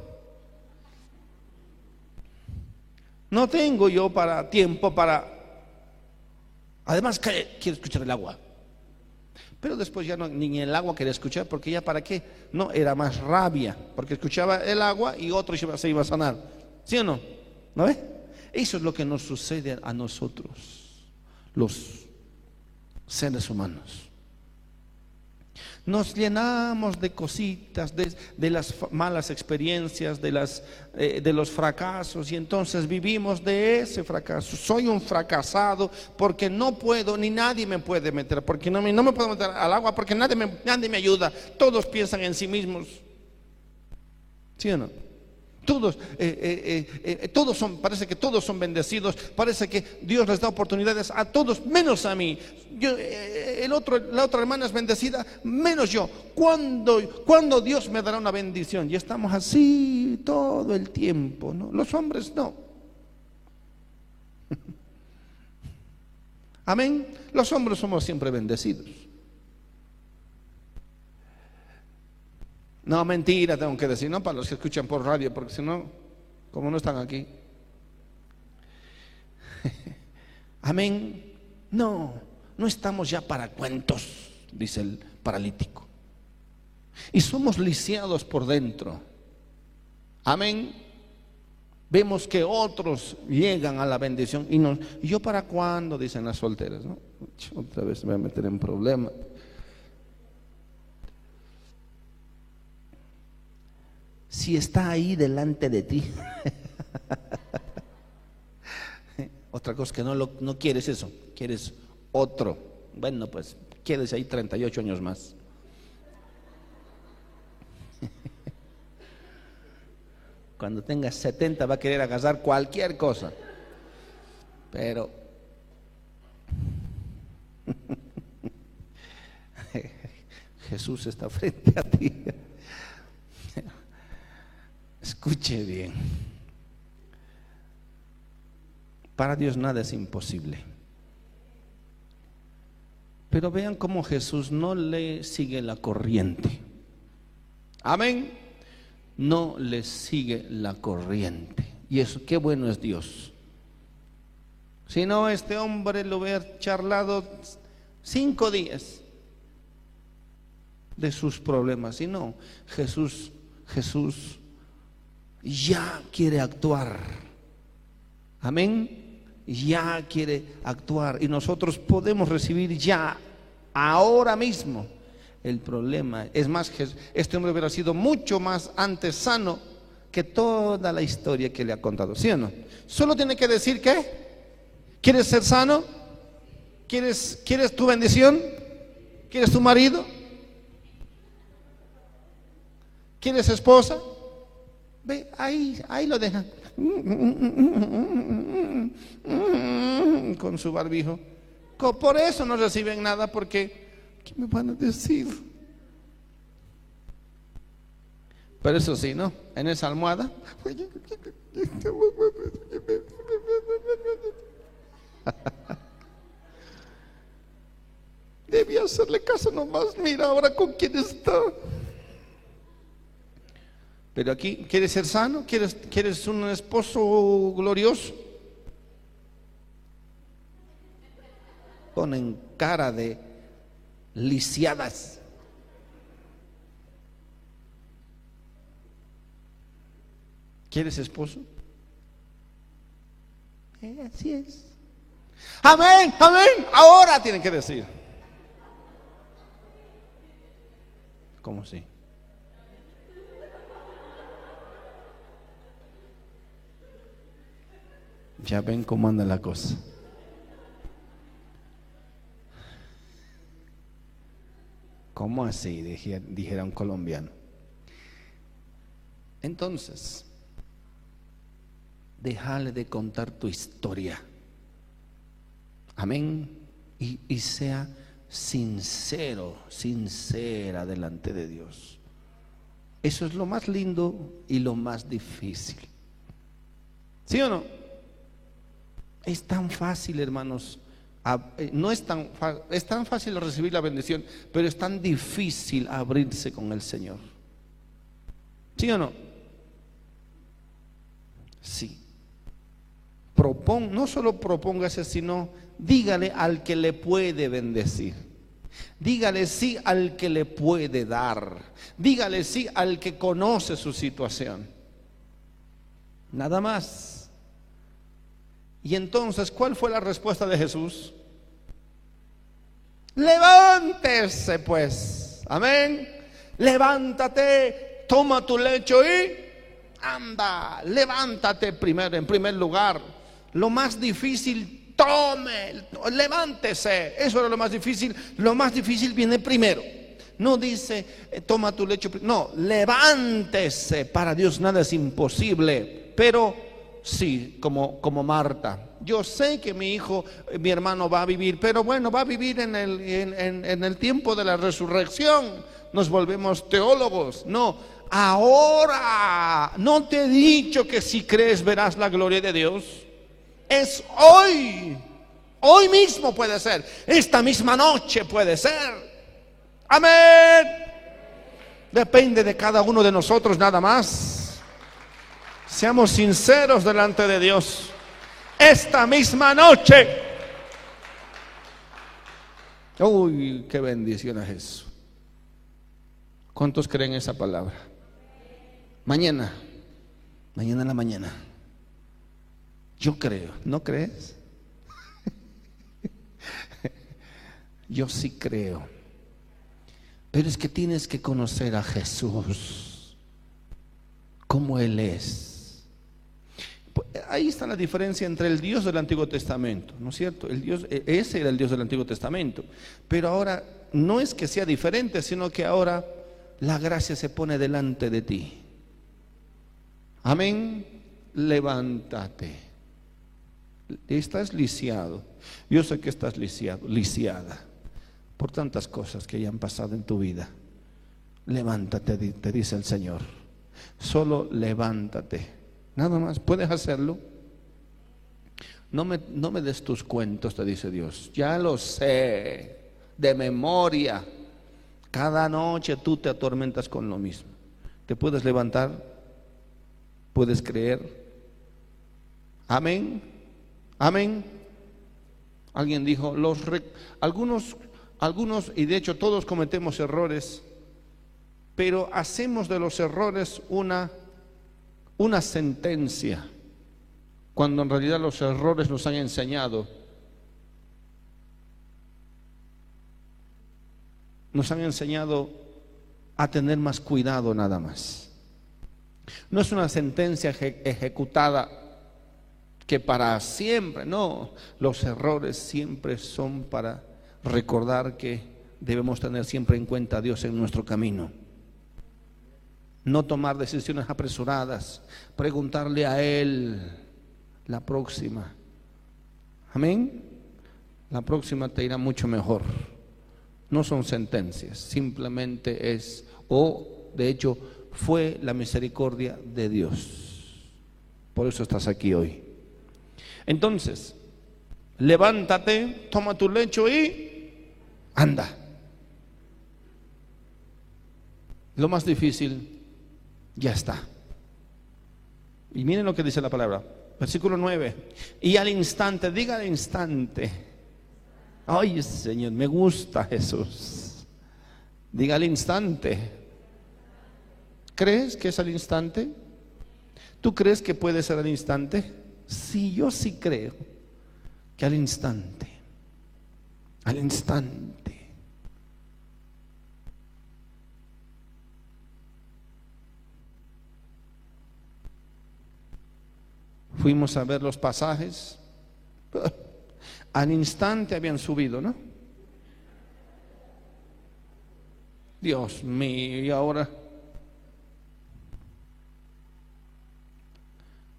No tengo yo para tiempo para... Además, quiero escuchar el agua. Pero después ya no, ni el agua quería escuchar, porque ya para qué. No, era más rabia, porque escuchaba el agua y otro se iba a sanar. ¿Sí o no? ¿No ve? Eso es lo que nos sucede a nosotros, los seres humanos. Nos llenamos de cositas, de, las malas experiencias, de, las, eh, de los fracasos y entonces vivimos de ese fracaso. Soy un fracasado porque no puedo, ni nadie me puede meter, porque no me, no me puedo meter al agua, porque nadie me, nadie me ayuda. Todos piensan en sí mismos. ¿Sí o no? Todos, eh, eh, eh, todos son, parece que todos son bendecidos, parece que Dios les da oportunidades a todos, menos a mí. el otro, la otra hermana es bendecida, menos yo. ¿Cuándo, ¿Cuándo Dios me dará una bendición? Y estamos así todo el tiempo, ¿no? Los hombres no. Amén. Los hombres somos siempre bendecidos. No, mentira, tengo que decir, no para los que escuchan por radio, porque si no, como no están aquí. Amén. No, no estamos ya para cuentos, dice el paralítico. Y somos lisiados por dentro. Amén. Vemos que otros llegan a la bendición y, nos, ¿y yo para cuándo? Dicen las solteras. Otra vez me voy a meter en problemas. Si está ahí delante de ti. Otra cosa que no, no quieres eso, quieres otro. Bueno, pues quieres ahí 38 años más. Cuando tengas 70 va a querer agasar cualquier cosa. Pero Jesús está frente a ti. Escuche bien. Para Dios nada es imposible. Pero vean cómo Jesús no le sigue la corriente. Amén. No le sigue la corriente. Y eso, qué bueno es Dios. Si no, este hombre lo hubiera charlado cinco días de sus problemas. Si no, Jesús, Jesús ya quiere actuar. Amén. Ya quiere actuar. Y nosotros podemos recibir ya, ahora mismo, el problema. Es más, este hombre hubiera sido mucho más antes sano que toda la historia que le ha contado. ¿Sí o no? Solo tiene que decir que, ¿quieres ser sano? ¿Quieres, ¿Quieres tu bendición? ¿Quieres tu marido? ¿Quieres esposa? Ve, ahí, ahí lo dejan. Con su barbijo. Por eso no reciben nada porque, ¿qué me van a decir? Pero eso sí, ¿no? En esa almohada. Debía hacerle caso nomás. Mira ahora con quién está. Pero aquí, ¿quieres ser sano? ¿Quieres, ¿Quieres un esposo glorioso? Ponen cara de lisiadas. ¿Quieres esposo? Eh, así es. Amén, amén. Ahora tienen que decir. ¿Cómo sí? Ya ven cómo anda la cosa. ¿Cómo así? Dijera un colombiano. Entonces, déjale de contar tu historia. Amén. Y, y, sea sincero, sincera delante de Dios. Eso es lo más lindo y lo más difícil. ¿Sí o no? Es tan fácil, hermanos. Eh, no es tan, es tan fácil recibir la bendición, pero es tan difícil abrirse con el Señor. ¿Sí o no? Sí. Propon, no solo propóngase, sino dígale al que le puede bendecir. Dígale sí al que le puede dar. Dígale sí al que conoce su situación. Nada más. Y entonces, ¿cuál fue la respuesta de Jesús? Levántese pues. Amén. Levántate, toma tu lecho y anda. Levántate primero, en primer lugar. Lo más difícil, tome, levántese. Eso era lo más difícil. Lo más difícil viene primero. No dice, eh, toma tu lecho. No, levántese. Para Dios nada es imposible. Pero sí, como, como Marta. Yo sé que mi hijo, mi hermano va a vivir, pero bueno, va a vivir en el, en, el tiempo de la resurrección. Nos volvemos teólogos. No, ahora, no te he dicho que si crees verás la gloria de Dios. Es hoy. Hoy mismo puede ser. Esta misma noche puede ser. Amén. Depende de cada uno de nosotros nada más. Seamos sinceros delante de Dios. Esta misma noche. Uy, qué bendición es eso. ¿Cuántos creen esa palabra? Mañana. Mañana en la mañana. Yo creo. ¿No crees? Yo sí creo. Pero es que tienes que conocer a Jesús. Como Él es Ahí está la diferencia entre el Dios del Antiguo Testamento, ¿no es cierto? El Dios, e, ese era el Dios del Antiguo Testamento. Pero ahora no es que sea diferente, sino que ahora la gracia se pone delante de ti. Amén. Levántate. Estás lisiado. Yo sé que estás lisiado, lisiada por tantas cosas que ya han pasado en tu vida. Levántate, te dice el Señor. Solo levántate Nada más, puedes hacerlo. No me, no me des tus cuentos, te dice Dios. Ya lo sé, de memoria. Cada noche tú te atormentas con lo mismo. Te puedes levantar, puedes creer. Amén. Amén. Alguien dijo, los algunos, algunos, y de hecho todos cometemos errores, pero hacemos de los errores una una sentencia, cuando en realidad los errores nos han enseñado. Nos han enseñado a tener más cuidado nada más. No es una sentencia ejecutada que para siempre, no, los errores siempre son para recordar que debemos tener siempre en cuenta a Dios en nuestro camino. No tomar decisiones apresuradas, preguntarle a Él la próxima. Amén. La próxima te irá mucho mejor. No son sentencias, simplemente es, o de hecho fue la misericordia de Dios. Por eso estás aquí hoy. Entonces, levántate, toma tu lecho y anda. Lo más difícil ya está. Y miren lo que dice la palabra. Versículo 9. Y al instante, diga al instante. Ay, Señor, me gusta Jesús. Diga al instante. ¿Crees que es al instante? ¿Tú crees que puede ser al instante? Sí, yo sí creo que al instante. Al instante. Fuimos a ver los pasajes. Al instante habían subido, ¿no? Dios mío, y ahora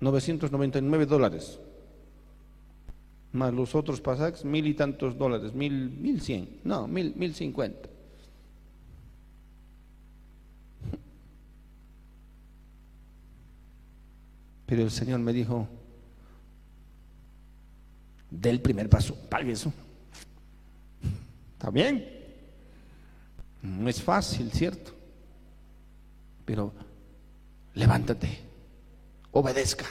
999 dólares. Más los otros pasajes, mil y tantos dólares, mil, mil cien, no, mil, mil cincuenta. Pero el Señor me dijo, del primer paso, pague eso. ¿Está bien? No es fácil, ¿cierto? Pero levántate, obedezca.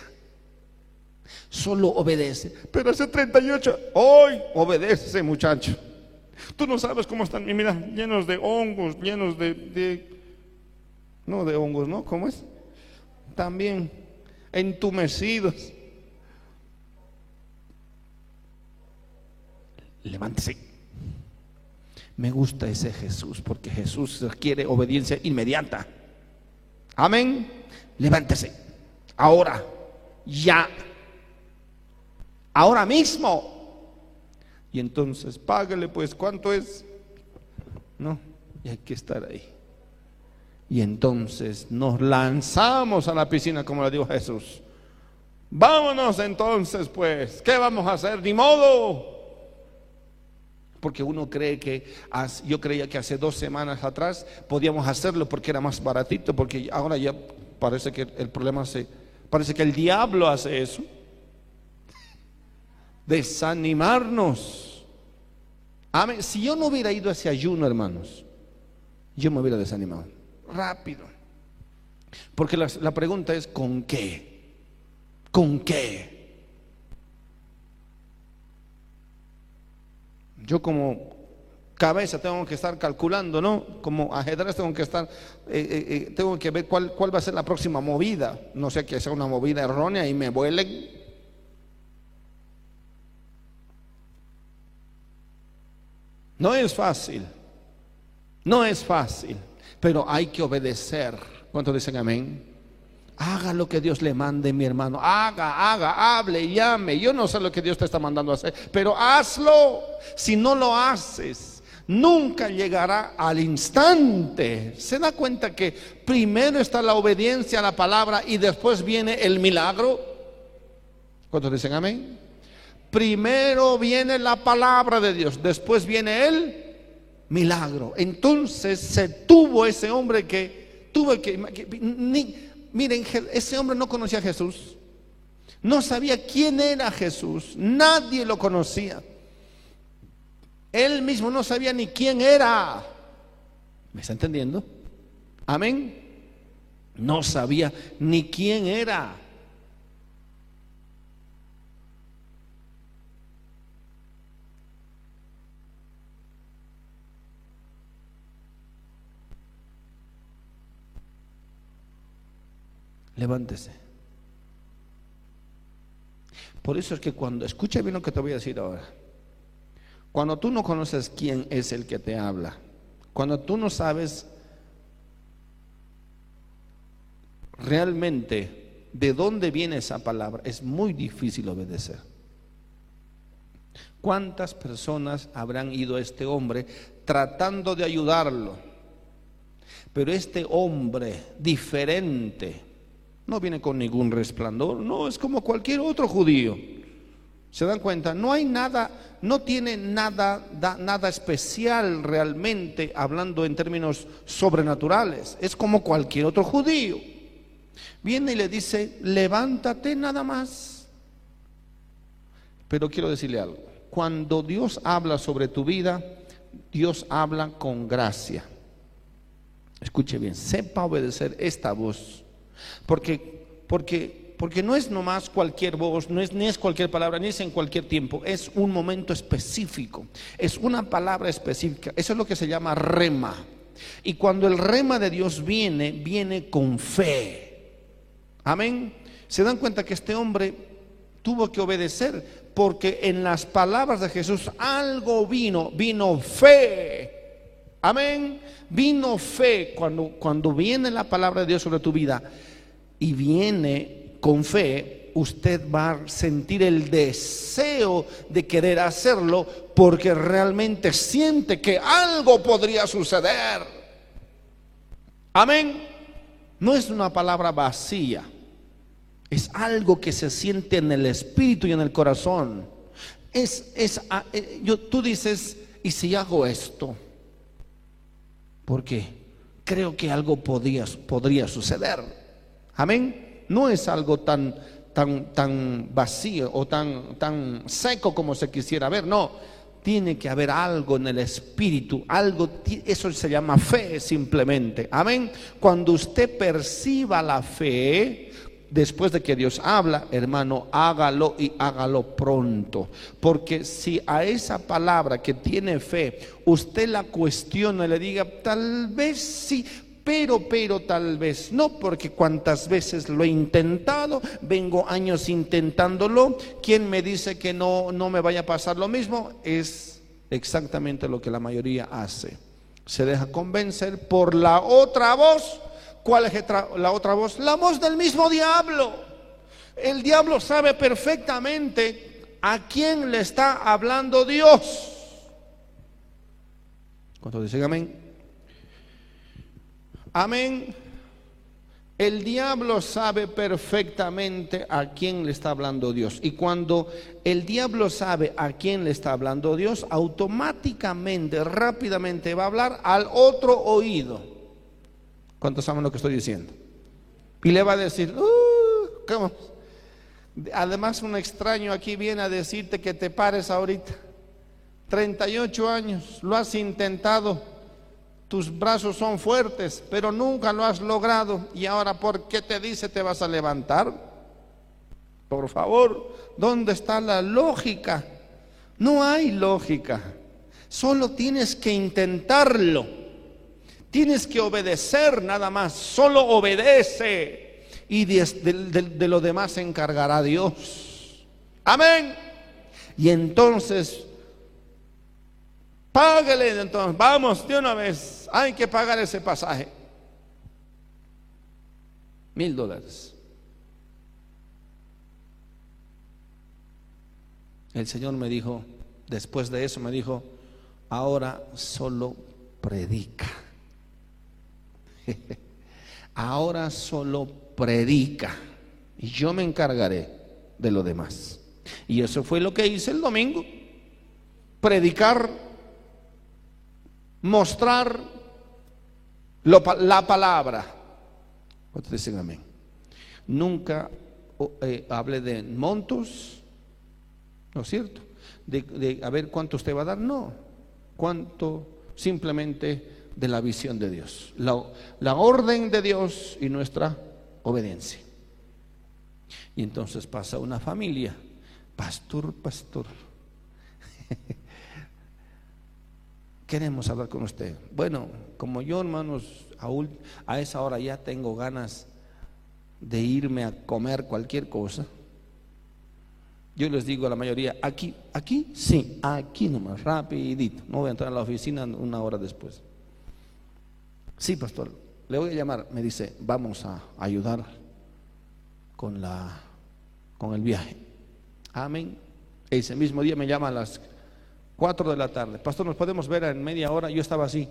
Solo obedece. Pero hace 38, hoy obedece, muchacho. Tú no sabes cómo están, mira, llenos de hongos, llenos de, de no de hongos, ¿no? ¿Cómo es? También entumecidos. Levántese. Me gusta ese Jesús porque Jesús requiere obediencia inmediata. Amén. Levántese. Ahora, ya. Ahora mismo. Y entonces, págale pues, ¿cuánto es? No, y hay que estar ahí. Y entonces nos lanzamos a la piscina, como le dijo Jesús. Vámonos entonces, pues, ¿qué vamos a hacer? Ni modo. Porque uno cree que, yo creía que hace dos semanas atrás podíamos hacerlo porque era más baratito, porque ahora ya parece que el problema se, parece que el diablo hace eso. Desanimarnos. Amén. Si yo no hubiera ido a ese ayuno, hermanos, yo me hubiera desanimado rápido. Porque la, pregunta es, ¿con qué? ¿Con qué? Yo como cabeza tengo que estar calculando, ¿no? Como ajedrez tengo que estar, eh, eh, eh, tengo que ver cuál, cuál va a ser la próxima movida. No sé que sea una movida errónea y me vuelen. No es fácil. No es fácil pero hay que obedecer. ¿Cuántos dicen amén? Haga lo que Dios le mande, mi hermano. Haga, haga, hable, llame. Yo no sé lo que Dios te está mandando a hacer, pero hazlo. Si no lo haces, nunca llegará al instante. ¿Se da cuenta que primero está la obediencia a la palabra y después viene el milagro? ¿Cuántos dicen amén? Primero viene la palabra de Dios, después viene Él milagro. Entonces se tuvo ese hombre que tuvo que, miren, ese hombre no conocía a Jesús. No sabía quién era Jesús. Nadie lo conocía. Él mismo no sabía ni quién era. ¿Me está entendiendo? Amén. No sabía ni quién era. Levántese. Por eso es que cuando, escucha bien lo que te voy a decir ahora. Cuando tú no conoces quién es el que te habla, cuando tú no sabes realmente de dónde viene esa palabra, es muy difícil obedecer. ¿Cuántas personas habrán ido a este hombre tratando de ayudarlo? Pero este hombre diferente no viene con ningún resplandor, no, es como cualquier otro judío. ¿Se dan cuenta? No hay nada, no tiene nada, nada especial realmente hablando en términos sobrenaturales. Es como cualquier otro judío. Viene y le dice, levántate nada más. Pero quiero decirle algo. Cuando Dios habla sobre tu vida, Dios habla con gracia. Escuche bien, sepa obedecer esta voz. Porque, porque, porque no es nomás cualquier voz, no es, ni es cualquier palabra, ni es en cualquier tiempo, es un momento específico, es una palabra específica. Eso es lo que se llama rema. Y cuando el rema de Dios viene, viene con fe. Amén. Se dan cuenta que este hombre tuvo que obedecer porque en las palabras de Jesús algo vino, vino fe. Amén. Vino fe cuando, cuando viene la palabra de Dios sobre tu vida y viene con fe, usted va a sentir el deseo de querer hacerlo porque realmente siente que algo podría suceder. Amén. No es una palabra vacía. Es algo que se siente en el espíritu y en el corazón. Es, es, ah, eh, yo, tú dices, ¿y si hago esto? ¿Por qué? Creo que algo podría suceder. Amén. No es algo tan, tan, tan vacío o tan, tan seco como se quisiera ver. No, tiene que haber algo en el espíritu, algo, eso se llama fe simplemente. Amén. Cuando usted perciba la fe, después de que Dios habla, hermano, hágalo y hágalo pronto. Porque si a esa palabra que tiene fe, usted la cuestiona y le diga, tal vez sí, pero, pero tal vez no, porque cuántas veces lo he intentado, vengo años intentándolo, ¿quién me dice que no, no me vaya a pasar lo mismo? Es exactamente lo que la mayoría hace. Se deja convencer por la otra voz ¿Cuál es la otra voz? La voz del mismo diablo. El diablo sabe perfectamente a quién le está hablando Dios. ¿Cuántos dicen amén? Amén. El diablo sabe perfectamente a quién le está hablando Dios. Y cuando el diablo sabe a quién le está hablando Dios, automáticamente, rápidamente va a hablar al otro oído. ¿Cuántos saben lo que estoy diciendo? Y le va a decir, uh, ¿cómo? Además, un extraño aquí viene a decirte que te pares ahorita. 38 años, lo has intentado, tus brazos son fuertes, pero nunca lo has logrado. Y ahora, ¿por qué te dice te vas a levantar? Por favor, ¿dónde está la lógica? No hay lógica. Solo tienes que intentarlo. Tienes que obedecer nada más, solo obedece y de, lo demás se encargará Dios. Amén. Y entonces, págale, entonces, vamos de una vez, hay que pagar ese pasaje. Mil dólares. El Señor me dijo, después de eso me dijo, ahora solo predica. Ahora solo predica y yo me encargaré de lo demás. Y eso fue lo que hice el domingo. Predicar, mostrar la palabra. ¿Cuántos dicen amén? Nunca eh, hablé de montos, ¿no es cierto? De, de a ver cuánto usted va a dar, no. Cuánto simplemente de la visión de Dios, la, orden de Dios y nuestra obediencia. Y entonces pasa una familia, pastor, pastor. Queremos hablar con usted. Bueno, como yo, hermanos, a, esa hora ya tengo ganas de irme a comer cualquier cosa. Yo les digo a la mayoría, aquí, aquí, sí, aquí nomás, rapidito. No voy a entrar a la oficina una hora después. Sí, pastor, le voy a llamar. Me dice, vamos a ayudar con, la, con el viaje. Amén. Ese mismo día me llama a las 4 de la tarde. Pastor, ¿nos podemos ver en media hora? Yo estaba así.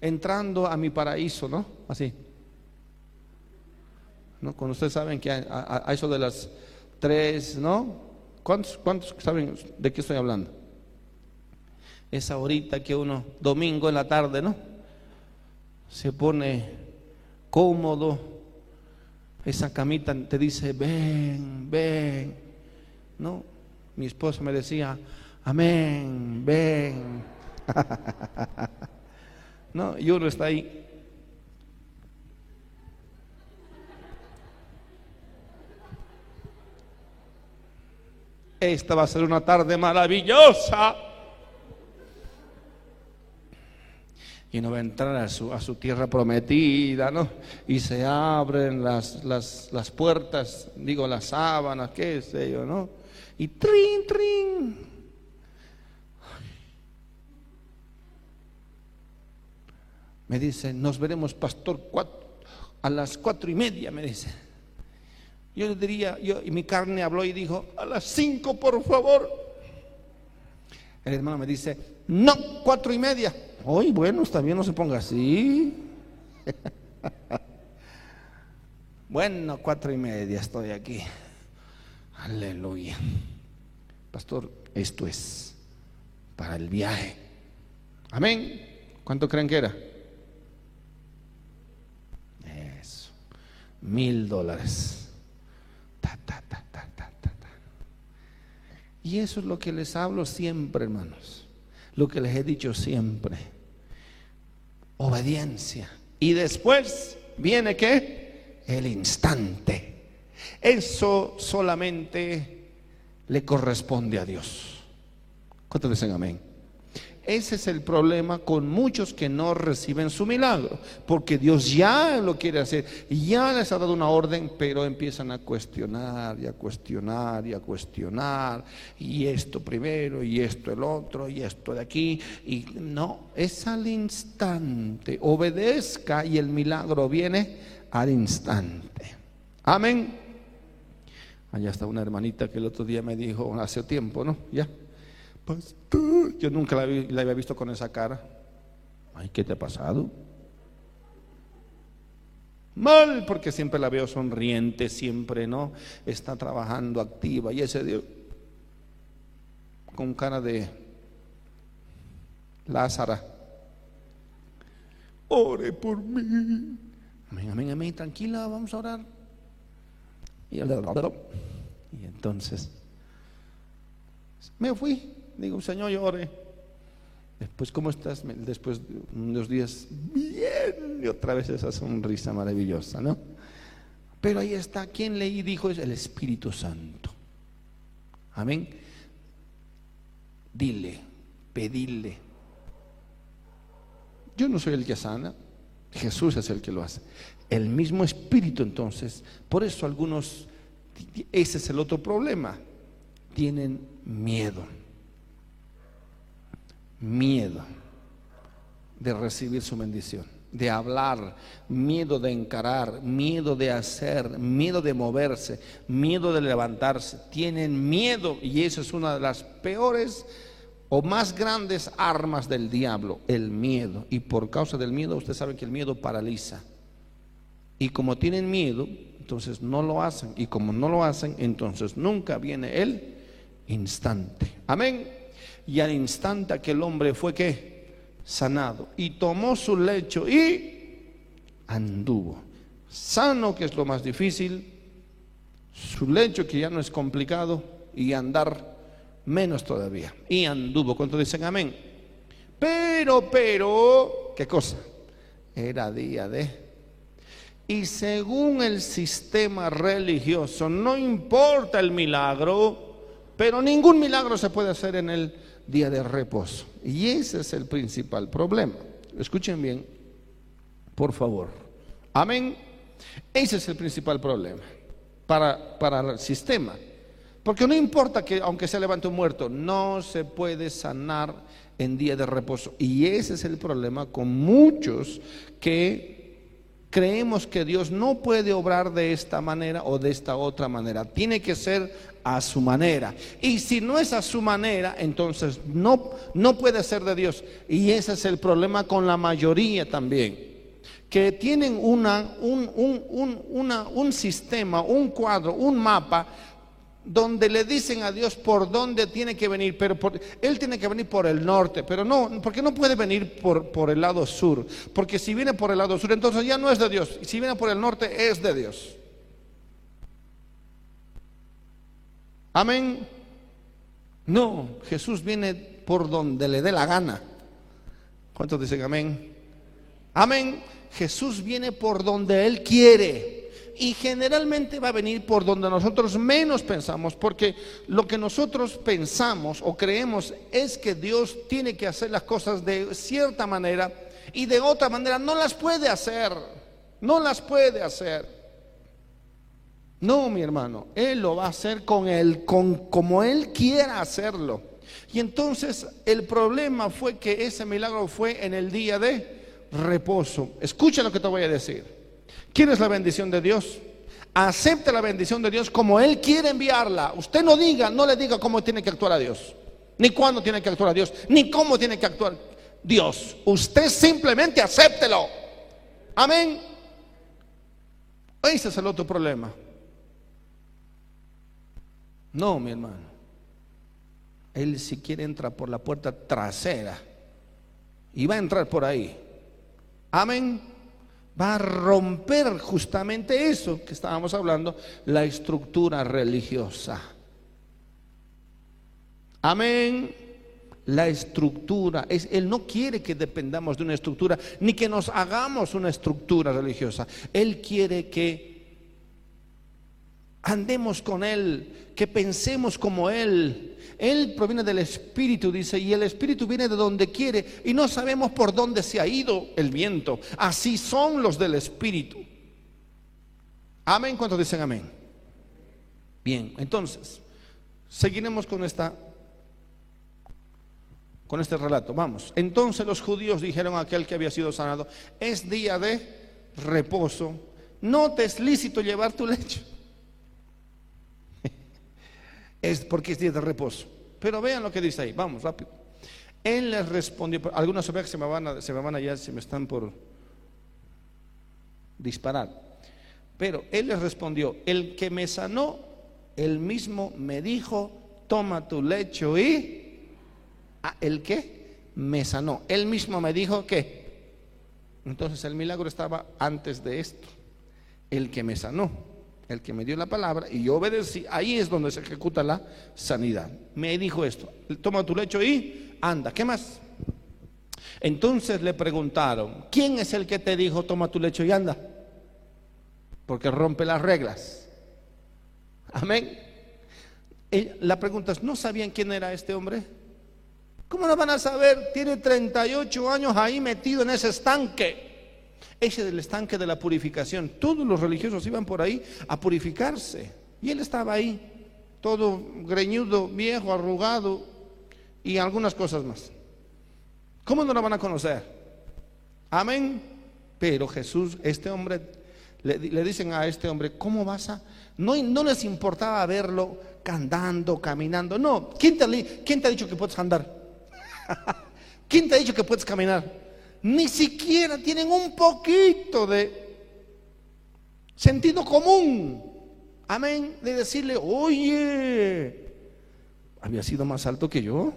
entrando a mi paraíso, ¿no? Así. ¿No? Cuando ustedes saben que a, eso de las tres, ¿no? ¿Cuántos, ¿Cuántos saben de qué estoy hablando? Esa horita que uno, domingo en la tarde, ¿no? Se pone cómodo, esa camita te dice, ven, ven, ¿no? Mi esposa me decía, amén, ven. no, y uno está ahí. Esta va a ser una tarde maravillosa. y no va a entrar a su, a su tierra prometida, ¿no? Y se abren las, las, las puertas, digo, las sábanas, qué sé yo, ¿no? Y trin, trin. Me dice, nos veremos, pastor, a las cuatro y media, me dice. Yo le diría, yo, y mi carne habló y dijo, a las cinco, por favor. El hermano me dice, no, cuatro y media. Hoy, bueno, está bien, no se ponga así. bueno, cuatro y media estoy aquí. Aleluya. Pastor, esto es para el viaje. Amén. ¿Cuánto creen que era? Eso. Mil dólares. y eso es lo que les hablo siempre, hermanos. Lo que les he dicho siempre. Obediencia. Y después viene qué? El instante. Eso solamente le corresponde a Dios. ¿Cuántos dicen amén? Ese es el problema con muchos que no reciben su milagro, porque Dios ya lo quiere hacer, ya les ha dado una orden, pero empiezan a cuestionar y a cuestionar y a cuestionar, y esto primero, y esto el otro, y esto de aquí, y no, es al instante, obedezca y el milagro viene al instante. Amén. Allá está una hermanita que el otro día me dijo, hace tiempo, ¿no? Ya pastor, yo nunca la, había visto con esa cara. Ay, ¿qué te ha pasado? Mal, porque siempre la veo sonriente, siempre, ¿no? Está trabajando activa. Y ese Dios, con cara de Lázara. Ore por mí. Amén, amén, amén. Tranquila, vamos a orar. Y, y entonces me fui. Digo, Señor, llore. Después, ¿cómo estás? Después de unos días, bien, y otra vez esa sonrisa maravillosa, ¿no? Pero ahí está, ¿quién leí dijo? Es el Espíritu Santo. Amén. Dile, pedile. Yo no soy el que sana, Jesús es el que lo hace. El mismo Espíritu entonces, por eso algunos, ese es el otro problema, tienen miedo miedo de recibir su bendición, de hablar, miedo de encarar, miedo de hacer, miedo de moverse, miedo de levantarse. Tienen miedo y eso es una de las peores o más grandes armas del diablo, el miedo. Y por causa del miedo, usted sabe que el miedo paraliza. Y como tienen miedo, entonces no lo hacen. Y como no lo hacen, entonces nunca viene el instante. Amén y al instante aquel hombre fue que sanado y tomó su lecho y anduvo. Sano, que es lo más difícil, su lecho que ya no es complicado y andar menos todavía. Y anduvo, ¿cuánto dicen amén? Pero, pero, ¿qué cosa? Era día de... Y según el sistema religioso, no importa el milagro, pero ningún milagro se puede hacer en el día de reposo. Y ese es el principal problema. Escuchen bien, por favor. Amén. Ese es el principal problema para, para el sistema. Porque no importa que aunque se levante un muerto, no se puede sanar en día de reposo. Y ese es el problema con muchos que creemos que Dios no puede obrar de esta manera o de esta otra manera. Tiene que ser a su manera. Y si no es a su manera, entonces no, no puede ser de Dios. Y ese es el problema con la mayoría también. Que tienen una, un, un, una, un sistema, un cuadro, un mapa donde le dicen a Dios por dónde tiene que venir, pero Él tiene que venir por el norte, pero no, porque no puede venir por, por el lado sur, porque si viene por el lado sur, entonces ya no es de Dios, si viene por el norte, es de Dios. Amén. No, Jesús viene por donde le dé la gana. ¿Cuántos dicen amén? Amén. Jesús viene por donde Él quiere y generalmente va a venir por donde nosotros menos pensamos, porque lo que nosotros pensamos o creemos es que Dios tiene que hacer las cosas de cierta manera y de otra manera no las puede hacer, no las puede hacer. No, mi hermano, Él lo va a hacer con él, con como Él quiera hacerlo. Y entonces el problema fue que ese milagro fue en el día de reposo. Escucha lo que te voy a decir. ¿Quieres la bendición de Dios? Acepte la bendición de Dios como Él quiere enviarla. Usted no diga, no le diga cómo tiene que actuar a Dios, ni cuándo tiene que actuar a Dios, ni cómo tiene que actuar Dios. Usted simplemente acéptelo. Amén. Ese es el otro problema. No, mi hermano. Él si quiere entrar por la puerta trasera y va a entrar por ahí. Amén va a romper justamente eso que estábamos hablando, la estructura religiosa. Amén. La estructura, es, Él no quiere que dependamos de una estructura, ni que nos hagamos una estructura religiosa. Él quiere que andemos con Él, que pensemos como Él, él proviene del Espíritu, dice, y el Espíritu viene de donde quiere y no sabemos por dónde se ha ido el viento. Así son los del Espíritu. Amén. ¿Cuántos dicen amén? Bien, entonces, seguiremos con esta con este relato. Vamos. Entonces los judíos dijeron a aquel que había sido sanado, es día de reposo, no te es lícito llevar tu lecho es porque es día de reposo. Pero vean lo que dice ahí, vamos, rápido. Él les respondió, algunas ovejas se me van a, se me van se me están por disparar. Pero él les respondió, el que me sanó, él mismo me dijo, toma tu lecho y... Ah, ¿El qué? Me sanó. Él mismo me dijo que... Entonces el milagro estaba antes de esto. El que me sanó el que me dio la palabra, y yo obedecí, ahí es donde se ejecuta la sanidad. Me dijo esto, toma tu lecho y anda, ¿qué más? Entonces le preguntaron, ¿quién es el que te dijo toma tu lecho y anda? Porque rompe las reglas. Amén. La pregunta es, ¿no sabían quién era este hombre? ¿Cómo no van a saber? Tiene 38 años ahí metido en ese estanque. Ese del estanque de la purificación. Todos los religiosos iban por ahí a purificarse. Y él estaba ahí, todo greñudo, viejo, arrugado y algunas cosas más. ¿Cómo no lo van a conocer? Amén. Pero Jesús, este hombre, le, dicen a este hombre, ¿cómo vas a...? No, no les importaba verlo cantando, caminando. No, ¿quién te, ¿quién te ha dicho que puedes andar? ¿Quién te ha dicho que puedes caminar? Ni siquiera tienen un poquito de sentido común. Amén. De decirle, oye, había sido más alto que yo.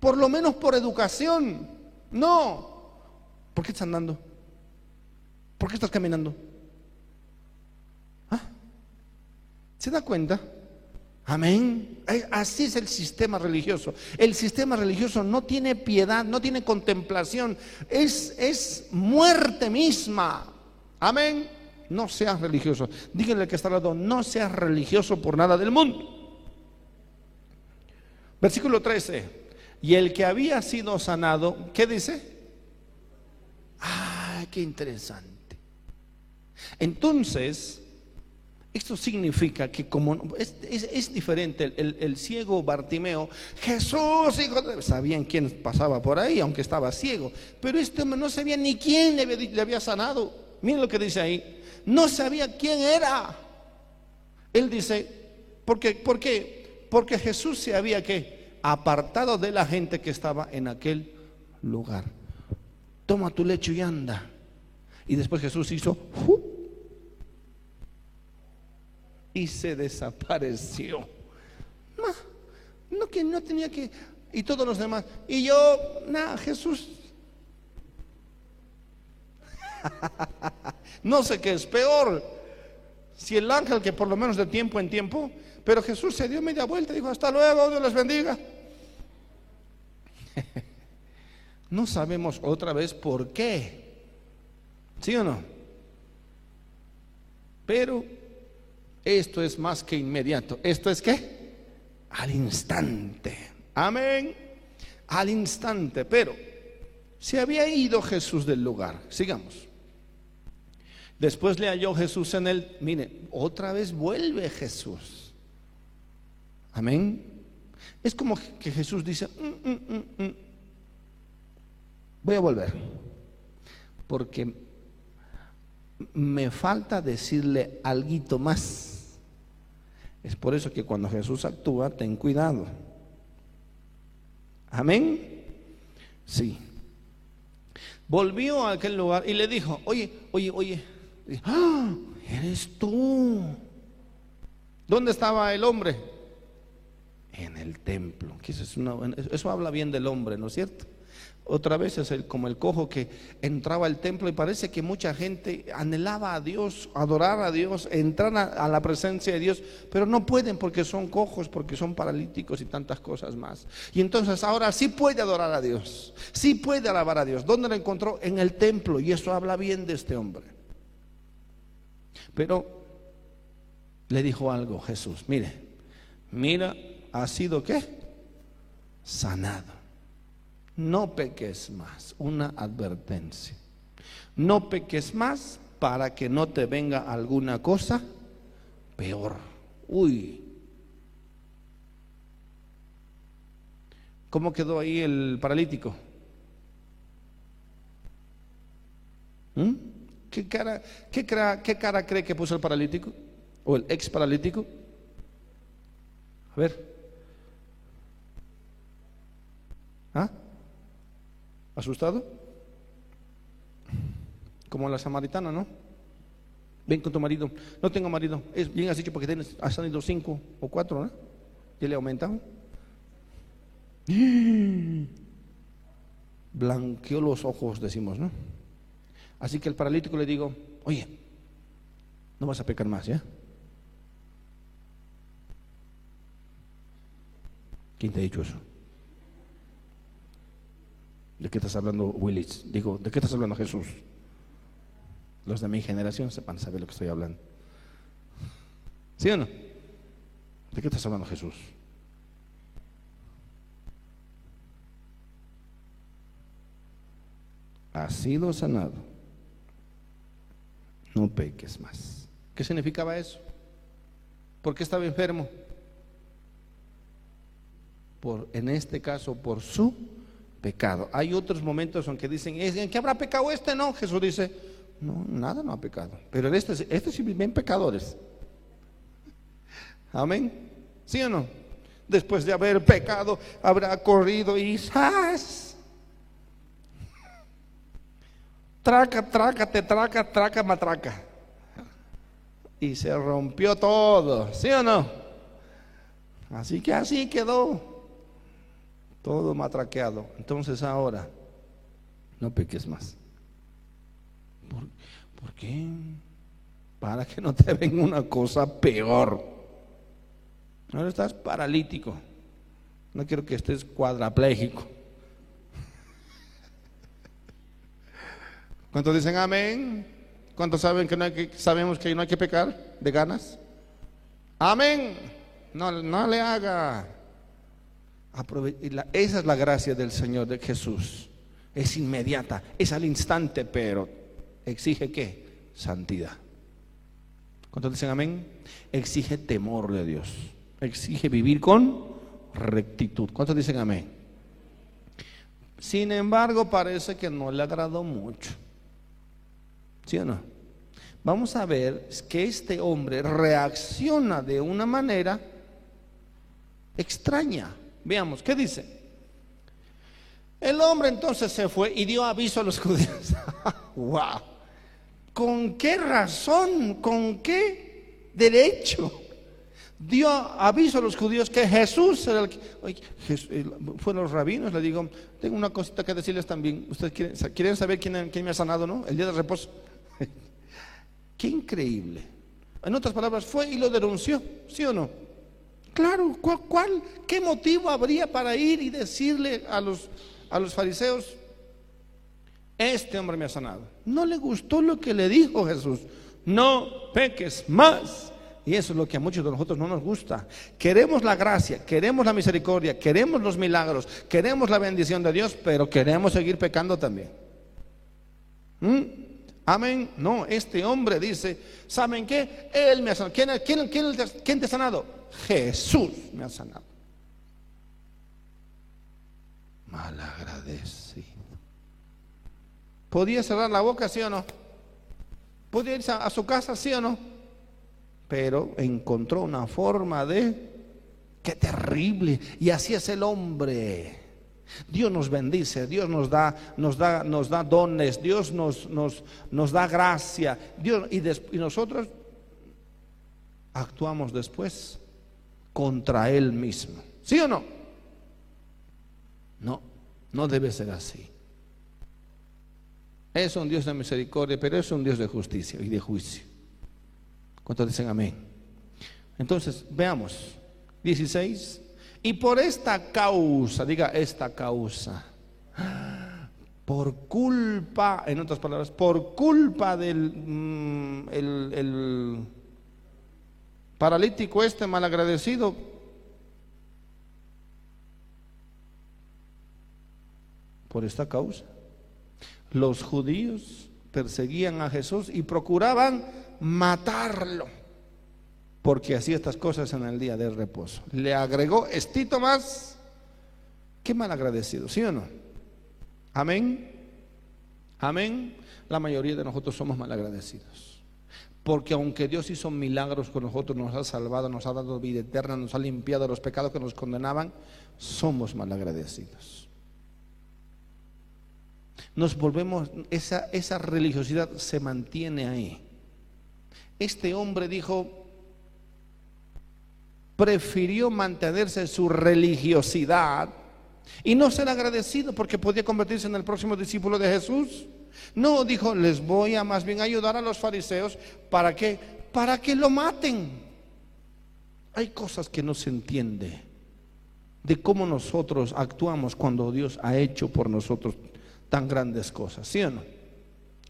Por lo menos por educación. No. ¿Por qué estás andando? ¿Por qué estás caminando? ¿Ah? ¿Se da cuenta? Amén. Así es el sistema religioso. El sistema religioso no tiene piedad, no tiene contemplación. Es, es muerte misma. Amén. No seas religioso. Díganle que está al lado, no seas religioso por nada del mundo. Versículo 13. Y el que había sido sanado, ¿qué dice? Ah, qué interesante. Entonces, Esto significa que como es, es, diferente el, ciego Bartimeo, Jesús, hijo de... Sabían quién pasaba por ahí, aunque estaba ciego, pero este hombre no sabía ni quién le había, le había sanado. Miren lo que dice ahí, no sabía quién era. Él dice, ¿por qué? ¿Por qué? Porque Jesús se había que apartado de la gente que estaba en aquel lugar. Toma tu lecho y anda. Y después Jesús hizo y se desapareció. No, no que no tenía que y todos los demás. Y yo, nada, Jesús. no sé qué es peor. Si el ángel que por lo menos de tiempo en tiempo, pero Jesús se dio media vuelta y dijo, hasta luego, Dios les bendiga. no sabemos otra vez por qué. ¿Sí o no? Pero esto es más que inmediato. ¿Esto es qué? Al instante. Amén. Al instante. Pero se había ido Jesús del lugar. Sigamos. Después le halló Jesús en él. Mire, otra vez vuelve Jesús. Amén. Es como que Jesús dice, mm, mm, mm, voy a volver. Porque me falta decirle algo más. Es por eso que cuando Jesús actúa, ten cuidado. Amén. Sí. Volvió a aquel lugar y le dijo, oye, oye, oye, ¡Ah! eres tú. ¿Dónde estaba el hombre? En el templo. eso habla bien del hombre, ¿no es cierto? Otra vez es el, como el cojo que entraba al templo y parece que mucha gente anhelaba a Dios, adorar a Dios, entrar a, la presencia de Dios, pero no pueden porque son cojos, porque son paralíticos y tantas cosas más. Y entonces ahora sí puede adorar a Dios, sí puede alabar a Dios. ¿Dónde lo encontró? En el templo y eso habla bien de este hombre. Pero le dijo algo Jesús, mire, mira, ha sido qué? Sanado. No peques más, una advertencia. No peques más para que no te venga alguna cosa peor. Uy. ¿Cómo quedó ahí el paralítico? ¿Mm? ¿Qué, cara, qué, ¿Qué cara cree que puso el paralítico? ¿O el ex paralítico? A ver. ¿Ah? ¿Asustado? Como la samaritana, ¿no? Ven con tu marido. No tengo marido. Es bien has dicho porque tienes, salido cinco o cuatro, ¿no? ¿Ya le aumentado? Blanqueó los ojos, decimos, ¿no? Así que el paralítico le digo, oye, no vas a pecar más, ¿ya? ¿Quién te ha dicho eso? ¿De qué estás hablando, Willis? Digo, ¿de qué estás hablando, Jesús? Los de mi generación sepan saber lo que estoy hablando. ¿Sí o no? ¿De qué estás hablando, Jesús? Ha sido sanado. No peques más. ¿Qué significaba eso? ¿Por qué estaba enfermo? Por, en este caso, por su pecado. Hay otros momentos en que dicen, ¿en qué habrá pecado este? No, Jesús dice, no, nada no ha pecado. Pero este, este sí ven pecadores. Amén. ¿Sí o no? Después de haber pecado, habrá corrido y ¡zas! Traca, traca, te traca, traca, matraca. Y se rompió todo, ¿sí o no? Así que así quedó todo matraqueado. Entonces ahora, no peques más. ¿Por, qué? Para que no te venga una cosa peor. Ahora estás paralítico. No quiero que estés cuadraplégico. ¿Cuántos dicen amén? ¿Cuántos saben que, no hay que sabemos que no hay que pecar de ganas? Amén. No, no le haga esa es la gracia del Señor de Jesús. Es inmediata, es al instante, pero exige qué? Santidad. ¿Cuántos dicen amén? Exige temor de Dios. Exige vivir con rectitud. ¿Cuántos dicen amén? Sin embargo, parece que no le agradó mucho. ¿Sí o no? Vamos a ver que este hombre reacciona de una manera extraña. Veamos, ¿qué dice? El hombre entonces se fue y dio aviso a los judíos. ¡Wow! ¿Con qué razón? ¿Con qué derecho? Dio aviso a los judíos que Jesús era el que. fueron los rabinos, le digo, tengo una cosita que decirles también. Ustedes quieren, saber quién, quién me ha sanado, ¿no? El día de reposo. qué increíble. En otras palabras, fue y lo denunció, ¿sí o no? Claro, ¿cuál, qué motivo habría para ir y decirle a los, a los fariseos, este hombre me ha sanado? No le gustó lo que le dijo Jesús, no peques más. Y eso es lo que a muchos de nosotros no nos gusta. Queremos la gracia, queremos la misericordia, queremos los milagros, queremos la bendición de Dios, pero queremos seguir pecando también. ¿Mm? Amén. No, este hombre dice, ¿saben qué? Él me ha sanado. ¿Quién, te ha sanado? Jesús me ha sanado. Malagradecido. ¿Podía cerrar la boca, sí o no? ¿Podía irse a su casa, sí o no? Pero encontró una forma de... ¡Qué terrible! Y así es el hombre. Dios nos bendice, Dios nos da, nos da, nos da dones, Dios nos, nos, nos da gracia. Dios, y, y nosotros actuamos después contra Él mismo. ¿Sí o no? No, no debe ser así. Es un Dios de misericordia, pero es un Dios de justicia y de juicio. ¿Cuántos dicen amén? Entonces, veamos. 16. Y por esta causa, diga esta causa, por culpa, en otras palabras, por culpa del mm, el paralítico este malagradecido, por esta causa, los judíos perseguían a Jesús y procuraban matarlo, porque hacía estas cosas en el día del reposo. Le agregó estito más, qué malagradecido, ¿sí o no? Amén. Amén. La mayoría de nosotros somos malagradecidos. Porque aunque Dios hizo milagros con nosotros, nos ha salvado, nos ha dado vida eterna, nos ha limpiado los pecados que nos condenaban, somos malagradecidos. Nos volvemos, esa, esa religiosidad se mantiene ahí. Este hombre dijo, prefirió mantenerse en su religiosidad y no ser agradecido porque podía convertirse en el próximo discípulo de Jesús. No, dijo, les voy a más bien ayudar a los fariseos para que para que lo maten. Hay cosas que no se entiende de cómo nosotros actuamos cuando Dios ha hecho por nosotros tan grandes cosas, ¿sí o no?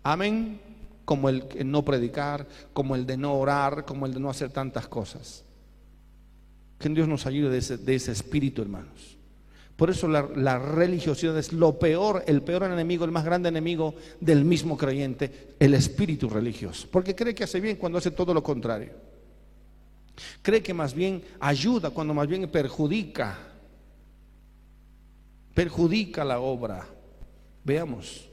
Amén. Como el no predicar, como el de no orar, como el de no hacer tantas cosas. Que Dios nos ayude de ese, de ese espíritu, hermanos. Por eso la, religiosidad es lo peor, el peor enemigo, el más grande enemigo del mismo creyente, el espíritu religioso. Porque cree que hace bien cuando hace todo lo contrario. Cree que más bien ayuda cuando más bien perjudica. Perjudica la obra. Veamos.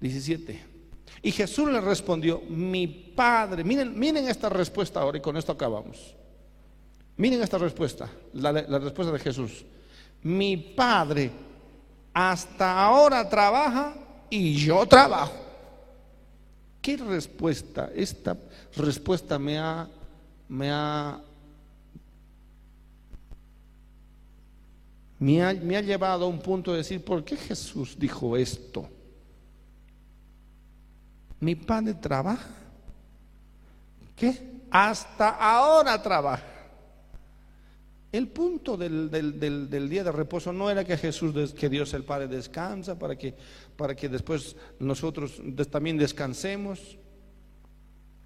17. Y Jesús le respondió, mi Padre, miren, miren esta respuesta ahora y con esto acabamos. Miren esta respuesta, la, respuesta de Jesús. Mi padre hasta ahora trabaja y yo trabajo. ¿Qué respuesta? Esta respuesta me ha, me ha, me ha, llevado a un punto de decir, ¿por qué Jesús dijo esto? Mi padre trabaja. ¿Qué? Hasta ahora trabaja. El punto del, día de reposo no era que Jesús, que Dios el Padre descansa para que, para que después nosotros también descansemos.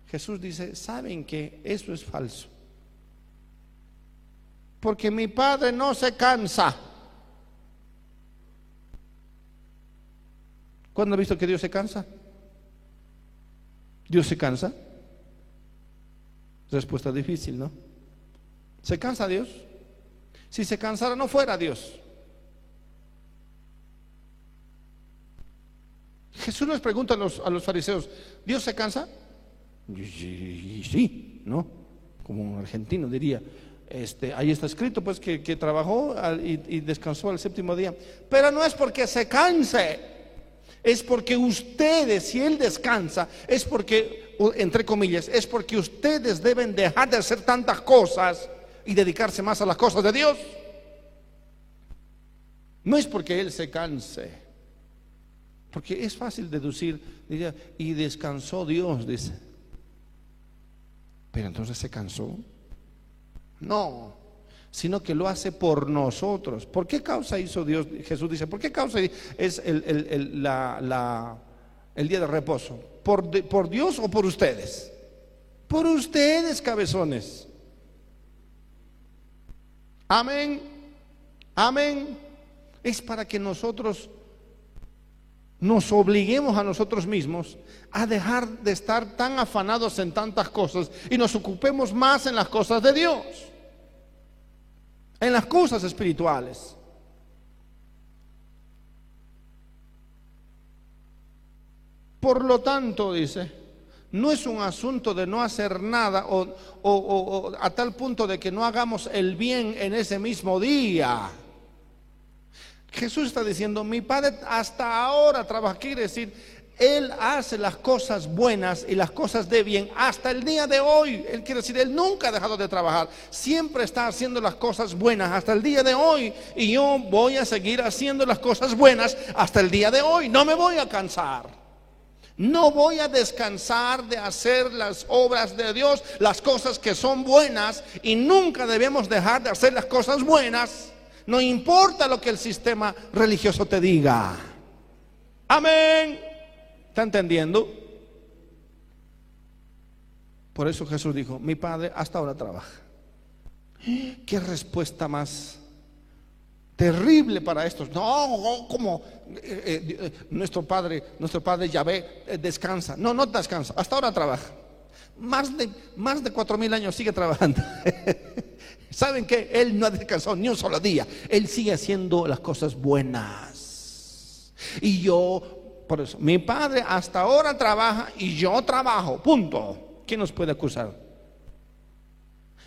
Jesús dice, ¿saben que eso es falso? Porque mi Padre no se cansa. ¿Cuándo ha visto que Dios se cansa? ¿Dios se cansa? Respuesta difícil, ¿no? ¿Se cansa Dios? Si se cansara, no fuera Dios. Jesús les pregunta a los, a los fariseos, ¿Dios se cansa? Sí, ¿no? Como un argentino diría, este, ahí está escrito pues que, trabajó y, y descansó al séptimo día. Pero no es porque se canse, es porque ustedes, si Él descansa, es porque, entre comillas, es porque ustedes deben dejar de hacer tantas cosas y dedicarse más a las cosas de Dios. No es porque Él se canse. Porque es fácil deducir, diría, y descansó Dios, dice. Pero entonces se cansó. No, sino que lo hace por nosotros. ¿Por qué causa hizo Dios? Jesús dice, ¿por qué causa es el, el, el día de reposo? ¿Por, ¿Por Dios o por ustedes? Por ustedes, cabezones. Amén. Amén. Es para que nosotros nos obliguemos a nosotros mismos a dejar de estar tan afanados en tantas cosas y nos ocupemos más en las cosas de Dios, en las cosas espirituales. Por lo tanto, dice, no es un asunto de no hacer nada o, a tal punto de que no hagamos el bien en ese mismo día. Jesús está diciendo, mi Padre hasta ahora trabaja, quiere decir, Él hace las cosas buenas y las cosas de bien hasta el día de hoy. Él quiere decir, Él nunca ha dejado de trabajar, siempre está haciendo las cosas buenas hasta el día de hoy. Y yo voy a seguir haciendo las cosas buenas hasta el día de hoy, no me voy a cansar. No voy a descansar de hacer las obras de Dios, las cosas que son buenas, y nunca debemos dejar de hacer las cosas buenas no importa lo que el sistema religioso te diga. Amén. ¿Está entendiendo? Por eso Jesús dijo, mi padre hasta ahora trabaja. ¿Qué respuesta más terrible para estos? No, como eh, eh, nuestro padre, nuestro padre Yahvé eh, descansa. No, no descansa, hasta ahora trabaja. Más de, más de cuatro mil años sigue trabajando. ¿Saben que Él no ha descansado ni un solo día. Él sigue haciendo las cosas buenas. Y yo, por eso, mi padre hasta ahora trabaja y yo trabajo. Punto. ¿Quién nos puede acusar?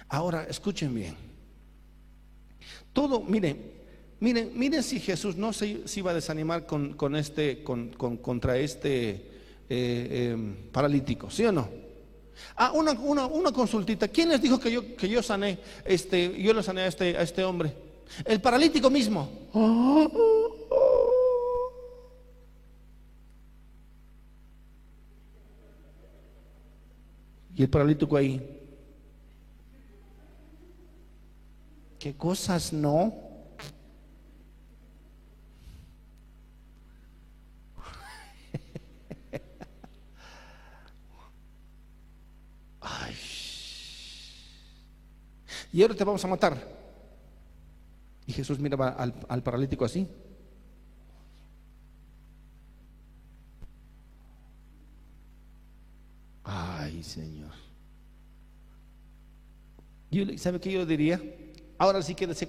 Ahora, escuchen bien. Todo, miren, miren, miren si Jesús no se, iba a desanimar con, este, con, contra este eh, eh, paralítico, ¿sí o no? Ah, una, una, consultita. ¿Quién les dijo que yo, que yo sané, este, yo le sané a este, a este hombre? El paralítico mismo. Y el paralítico ahí. ¿Qué cosas no? Y ahora te vamos a matar. Y Jesús miraba al, al paralítico así. Ay, Señor. ¿Sabe qué yo diría? Ahora sí quédese